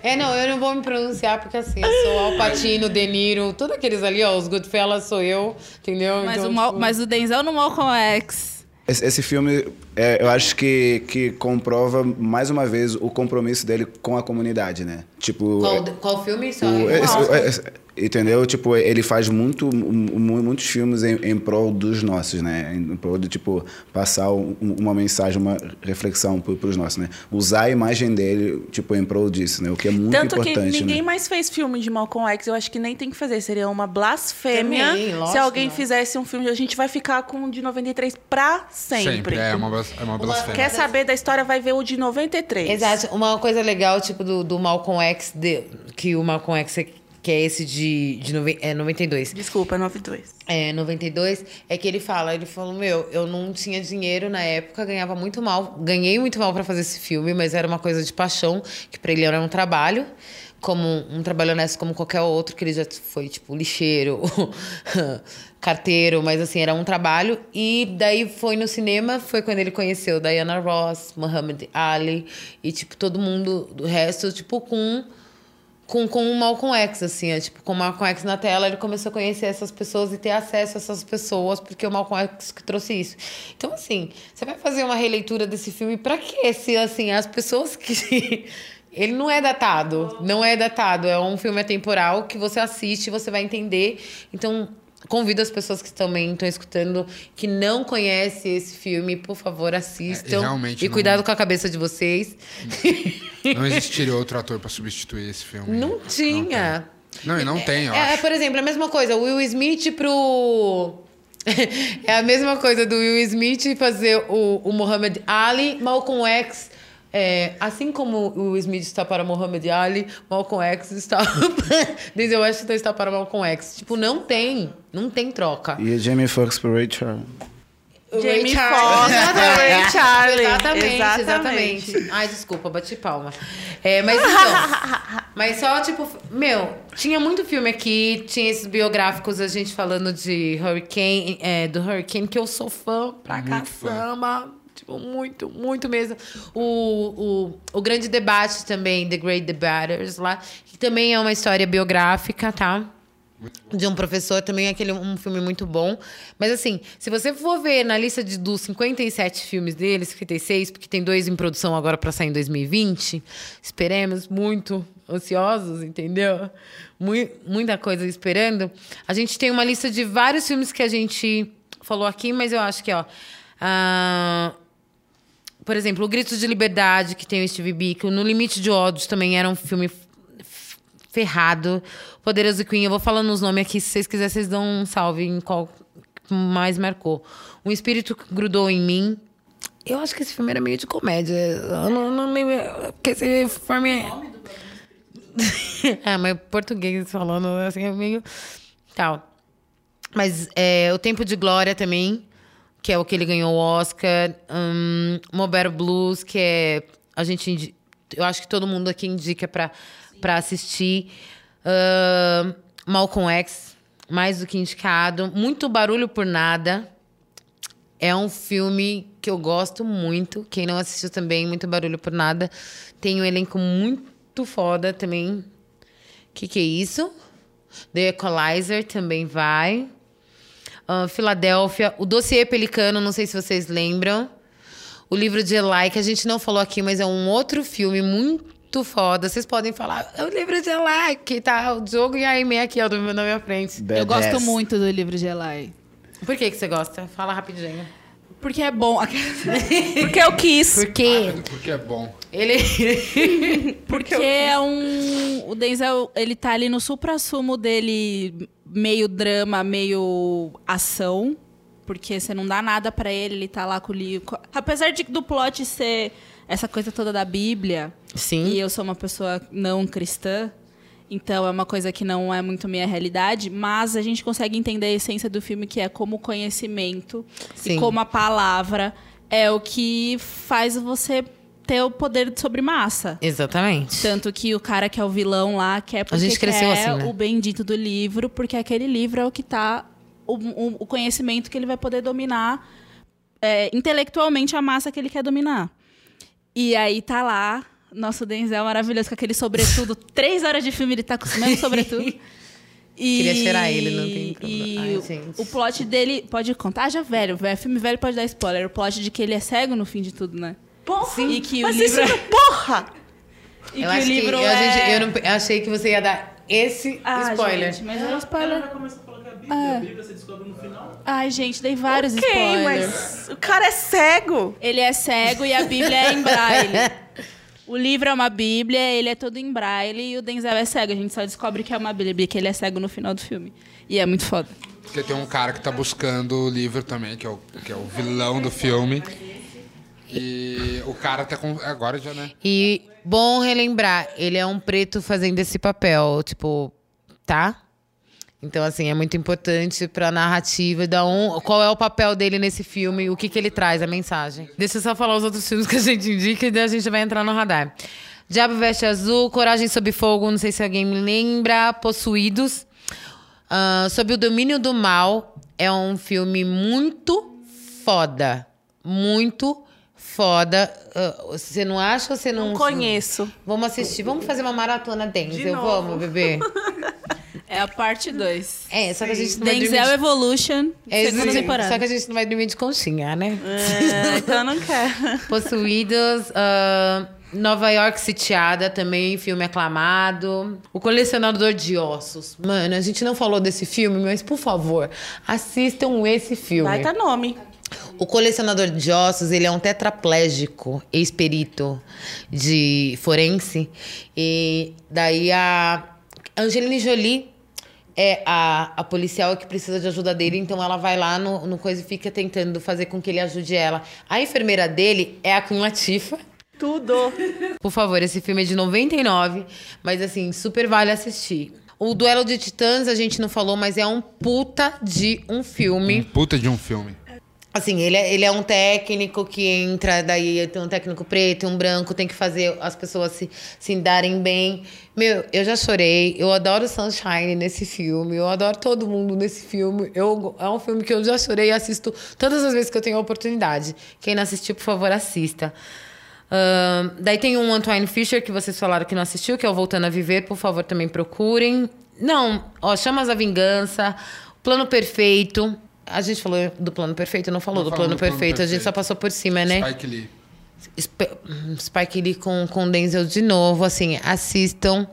É, não, eu não vou me pronunciar porque assim, eu sou Alpatino, De Niro, todos aqueles ali, ó, os Goodfellas sou eu, entendeu? Mas, Então, o, Mal- tipo, mas o Denzel no Malcolm X. Esse, esse filme, é, eu acho que, que comprova mais uma vez o compromisso dele com a comunidade, né? Tipo. Qual, qual filme? Só o- eu esse- entendeu? Tipo, ele faz muito, mu- muitos filmes em, em prol dos nossos, né? Em prol de, tipo, passar um- uma mensagem, uma reflexão para os nossos, né? Usar a imagem dele, tipo, em prol disso, né? O que é muito Tanto que importante, ninguém né? mais fez filme de Malcolm X. Eu acho que nem tem que fazer. Seria uma blasfêmia Também, se lógico, alguém não. fizesse um filme. A gente vai ficar com o de 93 pra sempre. Sempre. É uma, é uma blasfêmia. Quer saber da história, vai ver o de 93. Exato. Uma coisa legal, tipo, do, do Malcolm X, de- que o Malcolm X, é- que é esse de, de nove- é, 92. Desculpa, 92. É, 92, é que ele fala, ele falou, meu, eu não tinha dinheiro na época, ganhava muito mal, ganhei muito mal pra fazer esse filme, mas era uma coisa de paixão, que pra ele era um trabalho, como um trabalho honesto como qualquer outro, que ele já foi, tipo, lixeiro, <laughs> carteiro, mas assim, era um trabalho. E daí foi no cinema, foi quando ele conheceu Diana Ross, Muhammad Ali, e, tipo, todo mundo do resto, tipo, com com, com o Malcolm X, assim, é, tipo, com o Malcolm X na tela, ele começou a conhecer essas pessoas e ter acesso a essas pessoas, porque o Malcolm X que trouxe isso. Então, assim, você vai fazer uma releitura desse filme pra quê? Se, assim, as pessoas que... <laughs> Ele não é datado, não é datado, é um filme atemporal que você assiste você vai entender. Então, convido as pessoas que também estão escutando, que não conhecem esse filme, por favor, assistam. É, e e não- cuidado com a cabeça de vocês. Não <laughs> existiria outro ator pra substituir esse filme. Não tinha. Não, e não tem, eu É, acho. por exemplo, a mesma coisa, o Will Smith pro. <laughs> é a mesma coisa do Will Smith fazer o, o Muhammad Ali, Malcolm X. é, assim como o Smith está para Muhammad Ali, Malcolm X está. <laughs> Denzel Washington está para Malcolm X. Tipo, não tem. Não tem troca. E a Jamie Foxx pro Ray Charles. Jamie Ray Charles. Foxx, Ray <laughs> Charlie. Exatamente, Exatamente. exatamente. Ai, desculpa, bati palma. É, mas então. <laughs> mas só, tipo, meu, tinha muito filme aqui, tinha esses biográficos, a gente falando de Hurricane, é, do Hurricane, que eu sou fã pra Muito fã. Tipo, muito, muito mesmo. O, o, o grande debate também, The Great Debaters lá, que também é uma história biográfica, tá? de um professor, também é aquele um filme muito bom. Mas assim, se você for ver na lista de, dos 57 filmes dele, 56, porque tem dois em produção agora para sair em 2020, esperemos muito ansiosos, entendeu? Mui- muita coisa esperando. A gente tem uma lista de vários filmes que a gente falou aqui, mas eu acho que, ó. ah, por exemplo, O Grito de Liberdade, que tem o Steve Biko. No Limite de Ódios também era um filme ferrado. Poderoso Queen, eu vou falando os nomes aqui. Se vocês quiserem, vocês dão um salve em qual mais marcou. Um Espírito Grudou em Mim. Eu acho que esse filme era meio de comédia. Eu não, não lembro. Porque esse filme é. é, <laughs> mas português falando assim é meio. Tal. Mas é, O Tempo de Glória também, que é o que ele ganhou o Oscar. Mobile Blues, que é. A gente. Eu acho que todo mundo aqui indica pra, pra assistir. Ahn, Malcolm X, mais do que indicado. Muito Barulho por Nada. É um filme que eu gosto muito. Quem não assistiu também, Muito Barulho por Nada. Tem um elenco muito foda também. Que, que é isso? The Equalizer também vai. Ahn, Filadélfia. O Dossiê Pelicano, não sei se vocês lembram. O livro de Eli, que a gente não falou aqui, mas é um outro filme muito foda. Vocês podem falar, é o livro de Eli, que tá o Diogo e a Aimee aqui ó, do- na minha frente. Eu gosto muito do livro de Eli. Por que, que você gosta? Fala rapidinho. Porque é bom. <laughs> Porque eu quis. Por quê? Porque é bom. Ele. <laughs> Porque é um. O Denzel, ele tá ali no supra-sumo dele, meio drama, meio ação. Porque você não dá nada pra ele, ele tá lá com o livro. Apesar de, do plot ser essa coisa toda da Bíblia. Sim. E eu sou uma pessoa não cristã. Então é uma coisa que não é muito minha realidade, mas a gente consegue entender a essência do filme, que é como o conhecimento Sim. e como a palavra é o que faz você ter o poder sobre massa. Exatamente. Tanto que o cara que é o vilão lá quer porque gente cresceu quer assim, né? o bendito do livro, porque aquele livro é o que tá o, o- o conhecimento que ele vai poder dominar é, intelectualmente a massa que ele quer dominar. E aí tá lá, nosso Denzel maravilhoso com aquele sobretudo, <laughs> três horas de filme ele tá com o mesmo sobretudo. <laughs> E, Queria cheirar ele, não tem problema. E Ai, o- gente. o plot dele pode contar, ah, já velho, velho, filme velho pode dar spoiler. O plot de que ele é cego no fim de tudo, né? Porra! E que mas o livro isso não, porra! E eu que acho o livro que, eu, é... gente, eu, não, eu achei que você ia dar esse Ah, spoiler. gente, mas é um spoiler. A Bíblia você descobre no final. Ai, gente, dei vários Ok, spoilers. mas o cara é cego. Ele é cego e a Bíblia é em braille. <laughs> O livro é uma Bíblia, ele é todo em braille e o Denzel é cego. A gente só descobre que é uma Bíblia, que ele é cego no final do filme. E é muito foda. Porque tem um cara que tá buscando o livro também, que é o, que é o vilão do filme. E o cara tá com. Agora já, né? E bom relembrar, ele é um preto fazendo esse papel, tipo, tá? Então, assim, é muito importante pra narrativa, da um, qual é o papel dele nesse filme, o que, que ele traz, a mensagem. Deixa eu só falar os outros filmes que a gente indica e daí a gente vai entrar no radar. Diabo Veste Azul, Coragem Sob Fogo, não sei se alguém me lembra, Possuídos. Ah, Sob o Domínio do Mal, é um filme muito foda. Muito foda. Ah, você não acha ou você não... Não conheço. Vamos assistir, vamos fazer uma maratona Denzel, novo. vamos, bebê? <laughs> É a parte 2. É, só que a gente não vai Denzel dormir de- Evolution, É, segunda sim, temporada. Só que a gente não vai dormir de conchinha, né? É, então eu não quero. <laughs> Possuídos, ah, Nova York Sitiada também, filme aclamado. O Colecionador de Ossos. Mano, a gente não falou desse filme, mas por favor, assistam esse filme. Vai tá nome. O colecionador de ossos, ele é um tetraplégico, ex-perito de forense. E daí a Angelina Jolie é a, a policial que precisa de ajuda dele, então ela vai lá no, no coisa e fica tentando fazer com que ele ajude ela. A enfermeira dele é a Queen Latifah. Tudo. Por favor, esse filme é de 99, mas assim, super vale assistir. O Duelo de Titãs a gente não falou, mas é um puta de um filme. Puta de um filme. Assim, ele é, ele é um técnico que entra, daí tem um técnico preto e um branco, tem que fazer as pessoas se, se darem bem. Meu, eu já chorei, eu adoro Sunshine nesse filme, eu adoro todo mundo nesse filme. Eu, é um filme que eu já chorei e assisto todas as vezes que eu tenho a oportunidade. Quem não assistiu, por favor, assista. Ahn, daí tem um Antoine Fisher que vocês falaram que não assistiu, que é o Voltando a Viver. Por favor, também procurem. Não, ó, Chamas da Vingança, Plano Perfeito. A gente falou do Plano Perfeito, não falou Não do Plano do Plano Perfeito. A gente Perfeito. só passou por cima, né? Spike Lee. Sp- Spike Lee com, com Denzel de novo, assim, assistam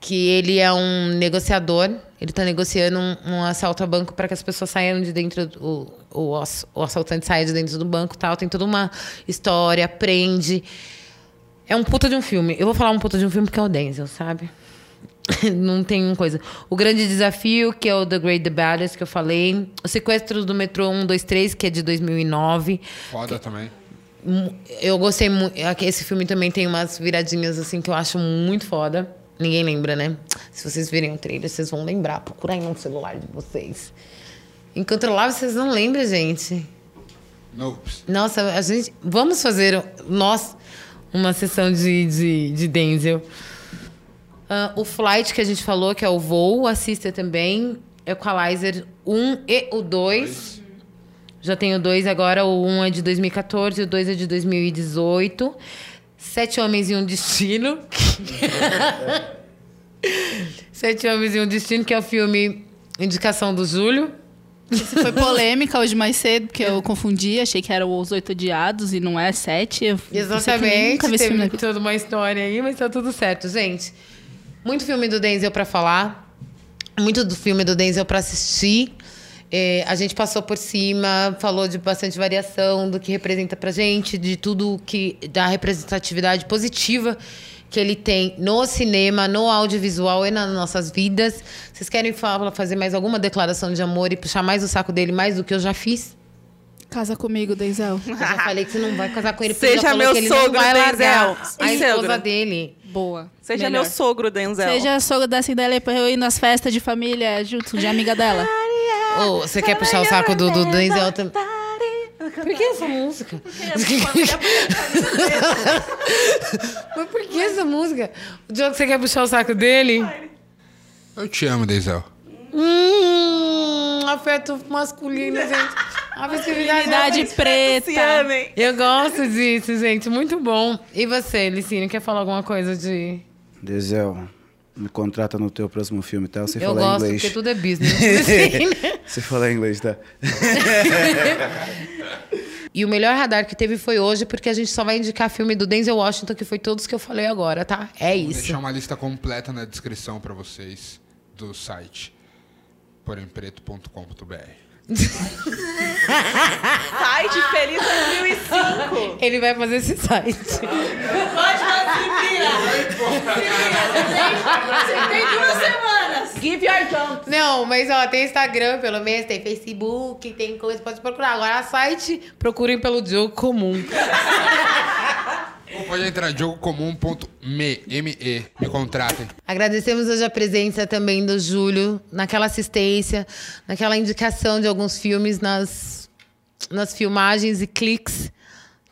que ele é um negociador, ele tá negociando um, um assalto a banco para que as pessoas saiam de dentro, do, o, o, ass- o assaltante saia de dentro do banco tal, tem toda uma história, prende. É um puta de um filme. Eu vou falar um puta de um filme porque é o Denzel, sabe? <laughs> Não tem coisa. O Grande Desafio, que é o The Great The Baddest, que eu falei. O Sequestro do Metrô 123, que é de 2009. Foda também. Eu gostei muito. Esse filme também tem umas viradinhas assim que eu acho muito foda. Ninguém lembra, né? Se vocês virem o trailer, vocês vão lembrar. Procura aí no celular de vocês. Lavo, vocês não lembram, gente. Nope. Nossa, a gente. Vamos fazer nós uma sessão de, de, de Denzel. Ah, o Flight que a gente falou, que é o voo, assista também. Equalizer 1 e o 2. Já tenho 2 agora, o 1 é de 2014 e o 2 é de 2018. Sete Homens e um Destino. <laughs> Sete Homens e um Destino, que é o filme Indicação do Júlio. Isso foi polêmica hoje mais cedo, porque eu confundi, achei que eram os oito odiados e não é sete. Eu eu Exatamente. na Teve toda uma história aí, mas tá tudo certo, gente. Muito filme do Denzel pra falar. Muito do filme do Denzel pra assistir. É, a gente passou por cima, falou de bastante variação do que representa pra gente, de tudo que. da representatividade positiva que ele tem no cinema, no audiovisual e nas nossas vidas. Vocês querem falar, fazer mais alguma declaração de amor e puxar mais o saco dele mais do que eu já fiz? Casa comigo, Denzel. Eu já falei que você não vai casar com ele, porque Seja já meu que ele sogro, não vai largar Denzel. a E esposa sogro? dele. Boa. Seja Melhor. meu sogro, Denzel. Seja sogro da Cinderela pra eu ir nas festas de família junto de amiga dela. Ô, você quer puxar o saco do, do Denzel também? Por que essa música? Mas por que essa música? O Diogo, você quer puxar o saco dele? Eu te amo, Denzel. Hum, afeto masculino, gente. <laughs> Afetividade Idade preta. Se amem. Eu gosto disso, gente. Muito bom. E você, Licínio, quer falar alguma coisa de... Denzel, me contrata no teu próximo filme, tá? Você Eu falar gosto, inglês. porque tudo é business. <laughs> Sim. Você falar inglês, tá? <laughs> E o melhor radar que teve foi hoje, porque a gente só vai indicar filme do Denzel Washington, que foi todos que eu falei agora, tá? É Vou isso. deixar uma lista completa na descrição pra vocês do site porempreto.com.br. Site Feliz 2005. Ele vai fazer esse site. Pode Você tem duas semanas. Give your jump. Não, mas ó, tem Instagram, pelo menos, tem Facebook, tem coisa, pode procurar. Agora, site, procurem pelo Diogo Comum. Ou pode entrar jogocomum.me, M-E, me contratem. Agradecemos hoje a presença também do Júlio, naquela assistência, naquela indicação de alguns filmes nas, nas filmagens e cliques,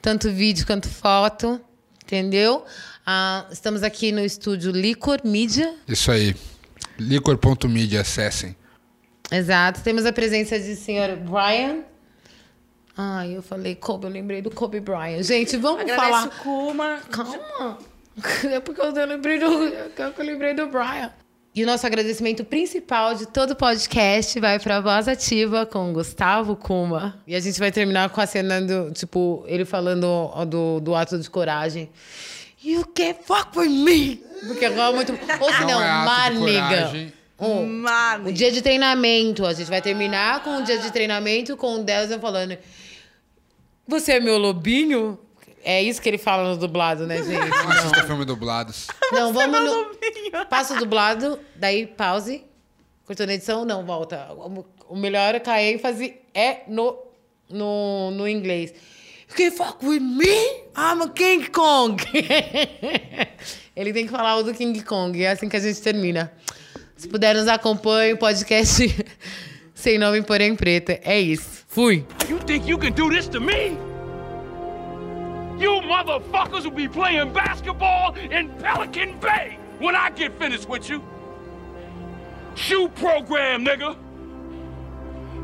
tanto vídeo quanto foto, entendeu? Ah, estamos aqui no estúdio Licor Media. Isso aí. Licor.media, acessem. Exato. Temos a presença de senhor Brian. Ai, eu falei Kobe, eu lembrei do Kobe Bryant. Gente, vamos Agradece falar. Kuma. Calma. <laughs> É porque eu lembrei do, é eu lembrei do Brian. E o nosso agradecimento principal de todo o podcast vai para a Voz Ativa com Gustavo Kuma. E a gente vai terminar com a cena do, tipo, ele falando do, do ato de coragem. You can't fuck with me! Porque rola muito. Ou se Não é ato de maniga. coragem. Um, Mano. o dia de treinamento. A gente vai terminar com o dia de treinamento com o Delson falando. Você é meu lobinho? É isso que ele fala no dublado, né, gente? Não assista filme dublados. Não, vamos no. Passa o dublado, daí pause. Cortou na edição, não, volta. O- O melhor é que a ênfase é no, no, no inglês. You can fuck with me? I'm a King Kong. <laughs> Ele tem que falar o do King Kong. É assim que a gente termina. Se puder, nos acompanhe. O podcast <laughs> sem nome, porém preta. É isso. Fui. You think you can do this to me? You motherfuckers will be playing basketball in Pelican Bay when I get finished with you. Shoe program, nigga.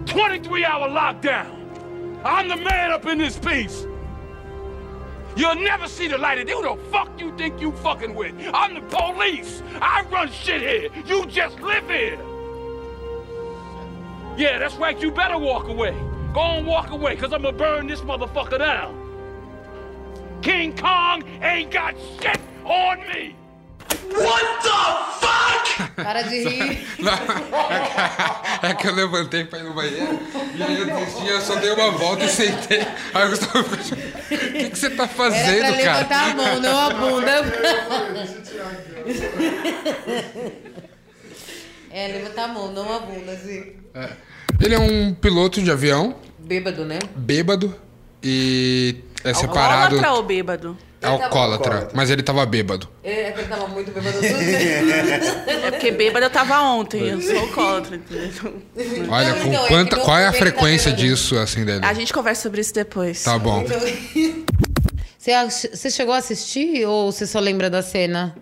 23 hour lockdown. I'm the man up in this piece. You'll never see the light of day. Who the fuck you think you fucking with? I'm the police. I run shit here. You just live here. Yeah, that's right. You better walk away. Go on, walk away, because I'm going to burn this motherfucker down. King Kong ain't got shit on me. What the fuck? Para de rir. <laughs> É que eu levantei pra ir no banheiro e aí eu desisti, eu só dei uma volta e sentei. Aí o Gustavo ficou o que, que você tá Era fazendo, pra cara? levantar a mão, não a bunda. <laughs> É, levantar a mão, não a bunda, assim. É. Ele é um piloto de avião, Bêbado, né? bêbado e é separado. Alcoólatra ou bêbado? Alcoólatra, mas ele tava bêbado. Ele, é que ele tava muito bêbado. <laughs> É porque bêbado eu tava ontem, eu sou alcoólatra, entendeu? Olha, com então, é quanta, que qual é a tá frequência bêbado. disso, assim, dele? A gente conversa sobre isso depois. Tá bom. <laughs> Você, ach- você chegou a assistir ou você só lembra da cena?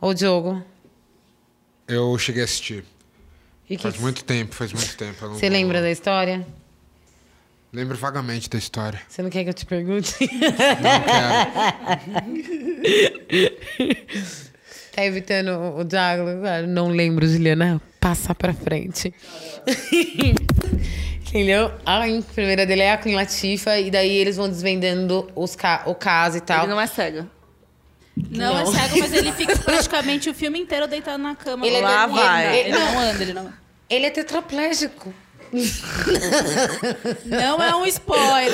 Ô, Diogo? Eu cheguei a assistir. E que Faz que- muito tempo, faz muito tempo. eu não Você vou- lembra da história? Lembro vagamente da história. Você não quer que eu te pergunte? <laughs> tá evitando o diálogo? Claro, Não lembro, Juliana. Passa pra frente. <laughs> Entendeu? A primeira dele é a Queen Latifa, e daí eles vão desvendando os ca o caso e tal. Ele não é cego. Não, Não. é cego, mas ele fica <laughs> praticamente o filme inteiro deitado na cama. Ele é Lá de- vai. ele- Ele não anda, ele não Ele é tetraplégico. Não é um spoiler.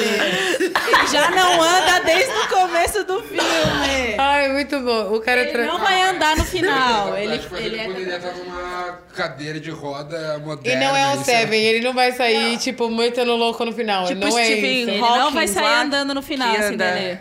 Ele já não anda desde o começo do filme. Ai, muito bom. O cara é Ele tra- não vai andar no final. Ele, ele ele é... poderia estar numa cadeira de roda E moderna. não é o isso Seven, ele não vai sair, tipo, metendo louco no final. Tipo não é Stephen isso. Ele não vai sair andando no final, assim, anda- dele.